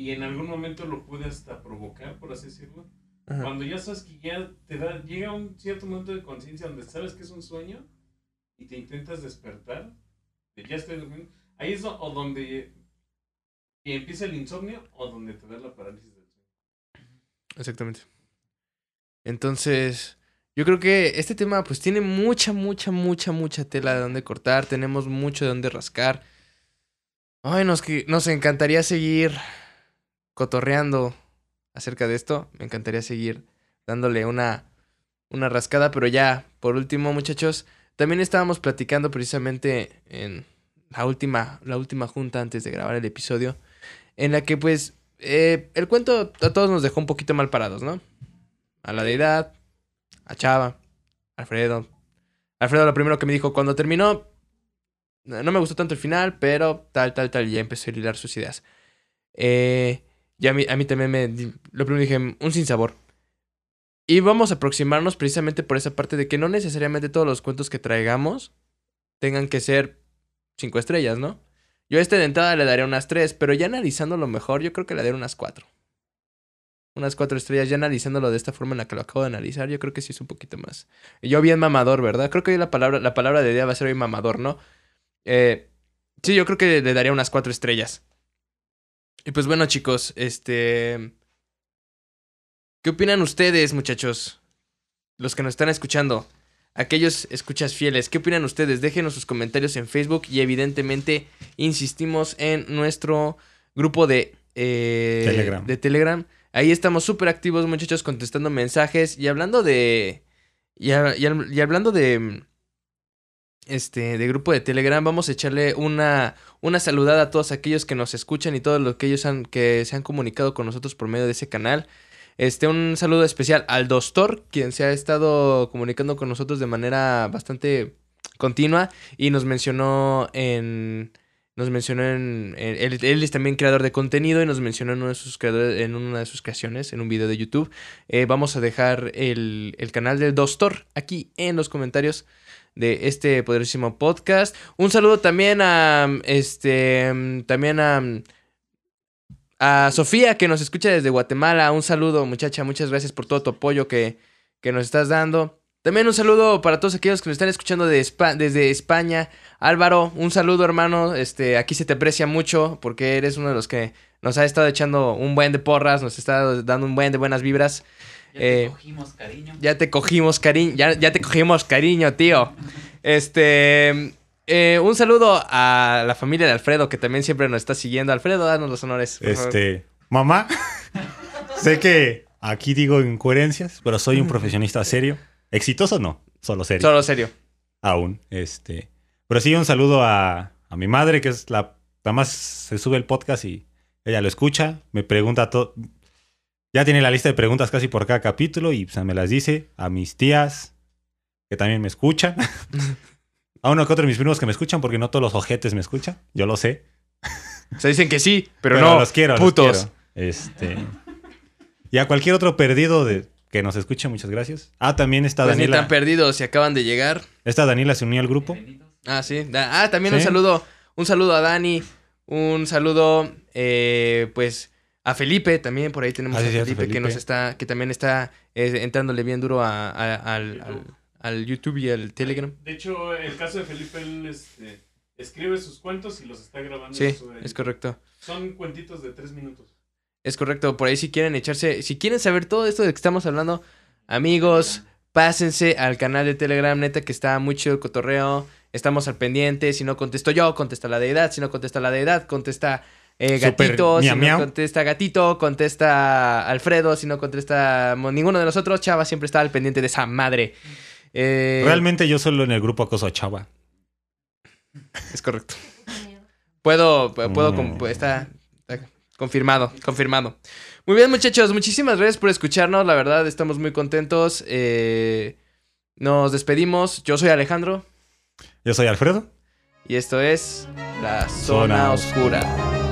Y en algún momento lo pude hasta provocar, por así decirlo. Ajá. Cuando ya sabes que ya te da, llega un cierto momento de conciencia donde sabes que es un sueño y te intentas despertar, de ya estoy durmiendo, ahí es o donde y empieza el insomnio o donde te da la parálisis del sueño. Exactamente. Entonces, yo creo que este tema pues tiene mucha, mucha, mucha, mucha tela de donde cortar. Tenemos mucho de donde rascar. Ay, nos, que- nos encantaría seguir cotorreando acerca de esto. Me encantaría seguir dándole una, una rascada. Pero ya, por último, muchachos, también estábamos platicando precisamente en la última, la última junta antes de grabar el episodio. En la que pues eh, el cuento a todos nos dejó un poquito mal parados, ¿no? A la deidad, a Chava, Alfredo. Alfredo lo primero que me dijo cuando terminó, no me gustó tanto el final, pero tal, tal, tal, y ya empecé a hilar sus ideas. Eh, y a mí, a mí también me... Lo primero dije, un sinsabor. Y vamos a aproximarnos precisamente por esa parte de que no necesariamente todos los cuentos que traigamos tengan que ser cinco estrellas, ¿no? Yo a este de entrada le daría unas tres, pero ya analizándolo mejor, yo creo que le daría unas cuatro. Unas cuatro estrellas, ya analizándolo de esta forma en la que lo acabo de analizar, yo creo que sí es un poquito más. Yo bien mamador, ¿verdad? Creo que hoy la palabra, la palabra de día va a ser hoy mamador, ¿no? Eh, sí, yo creo que le daría unas cuatro estrellas. Y pues bueno, chicos, este... ¿Qué opinan ustedes, muchachos? Los que nos están escuchando. Aquellos escuchas fieles, ¿qué opinan ustedes? Déjenos sus comentarios en Facebook y evidentemente insistimos en nuestro grupo de eh, Telegram. De Telegram. Ahí estamos súper activos, muchachos, contestando mensajes y hablando de... Y, a- y al- y hablando de... Este, de grupo de Telegram, vamos a echarle una, una saludada a todos aquellos que nos escuchan y todos los que ellos han, que se han comunicado con nosotros por medio de ese canal. Este, un saludo especial al Dostor, quien se ha estado comunicando con nosotros de manera bastante continua y nos mencionó en nos mencionó en, él, es también creador de contenido y nos mencionó en de sus creadores, en una de sus creaciones en un video de YouTube. Eh, vamos a dejar el, el canal del Dostor aquí en los comentarios de este poderosísimo podcast. Un saludo también a este también a a Sofía, que nos escucha desde Guatemala. Un saludo, muchacha. Muchas gracias por todo tu apoyo que, que nos estás dando. También un saludo para todos aquellos que nos están escuchando de desde España. Álvaro, un saludo, hermano. Este, aquí se te aprecia mucho porque eres uno de los que nos ha estado echando un buen de porras, nos está dando un buen de buenas vibras. Ya te Eh, cogimos cariño. Ya te cogimos cariño, ya, ya te cogimos cariño, tío. Este, eh, un saludo a la familia de Alfredo, que también siempre nos está siguiendo. Alfredo, danos los honores. por favor. Este, mamá, sé que aquí digo incoherencias, pero soy un profesionista serio. ¿Exitoso no? Solo serio. Solo serio. Aún. Este. Pero sí, un saludo a, a mi madre, que es la. Nada más se sube el podcast y ella lo escucha. Me pregunta todo. Ya tiene la lista de preguntas casi por cada capítulo y pues, me las dice. A mis tías, que también me escuchan. a uno que otro de mis primos que me escuchan, porque no todos los ojetes me escuchan. Yo lo sé. Se dicen que sí, pero, no. los quiero, los putos. quiero. Este. Y a cualquier otro perdido de que nos escuche, muchas gracias. Ah, también está Pues ni Daniela. tan perdidos si acaban de llegar. Esta Daniela se unió al grupo. Ah, sí. Da- Ah, también un saludo. Un saludo a Dani. Un saludo, eh, pues, a Felipe. También por ahí tenemos Ah, a Felipe, que nos está, que también está eh, entrándole bien duro a- a- al, al- al YouTube y al Telegram. De hecho, el caso de Felipe, él este, escribe sus cuentos y los está grabando. Sí, en su- es correcto. Son cuentitos de tres minutos. Es correcto. Por ahí si quieren echarse, si quieren saber todo esto de que estamos hablando, amigos, pásense al canal de Telegram, neta que está muy chido el cotorreo. Estamos al pendiente. Si no contesto yo, contesta la deidad. Si no contesta la deidad, contesta eh, Super gatito. Si miau, no miau. contesta gatito, contesta Alfredo. Si no contesta ninguno de nosotros, Chava siempre está al pendiente de esa madre. Eh, Realmente yo solo en el grupo acoso a Chava. Es correcto. Puedo, pu- puedo, Mm. está, está confirmado, confirmado. Muy bien, muchachos, muchísimas gracias por escucharnos. La verdad, estamos muy contentos. Eh, nos despedimos. Yo soy Alejandro Yo soy Alfredo. y esto es La Zona Zona Oscura.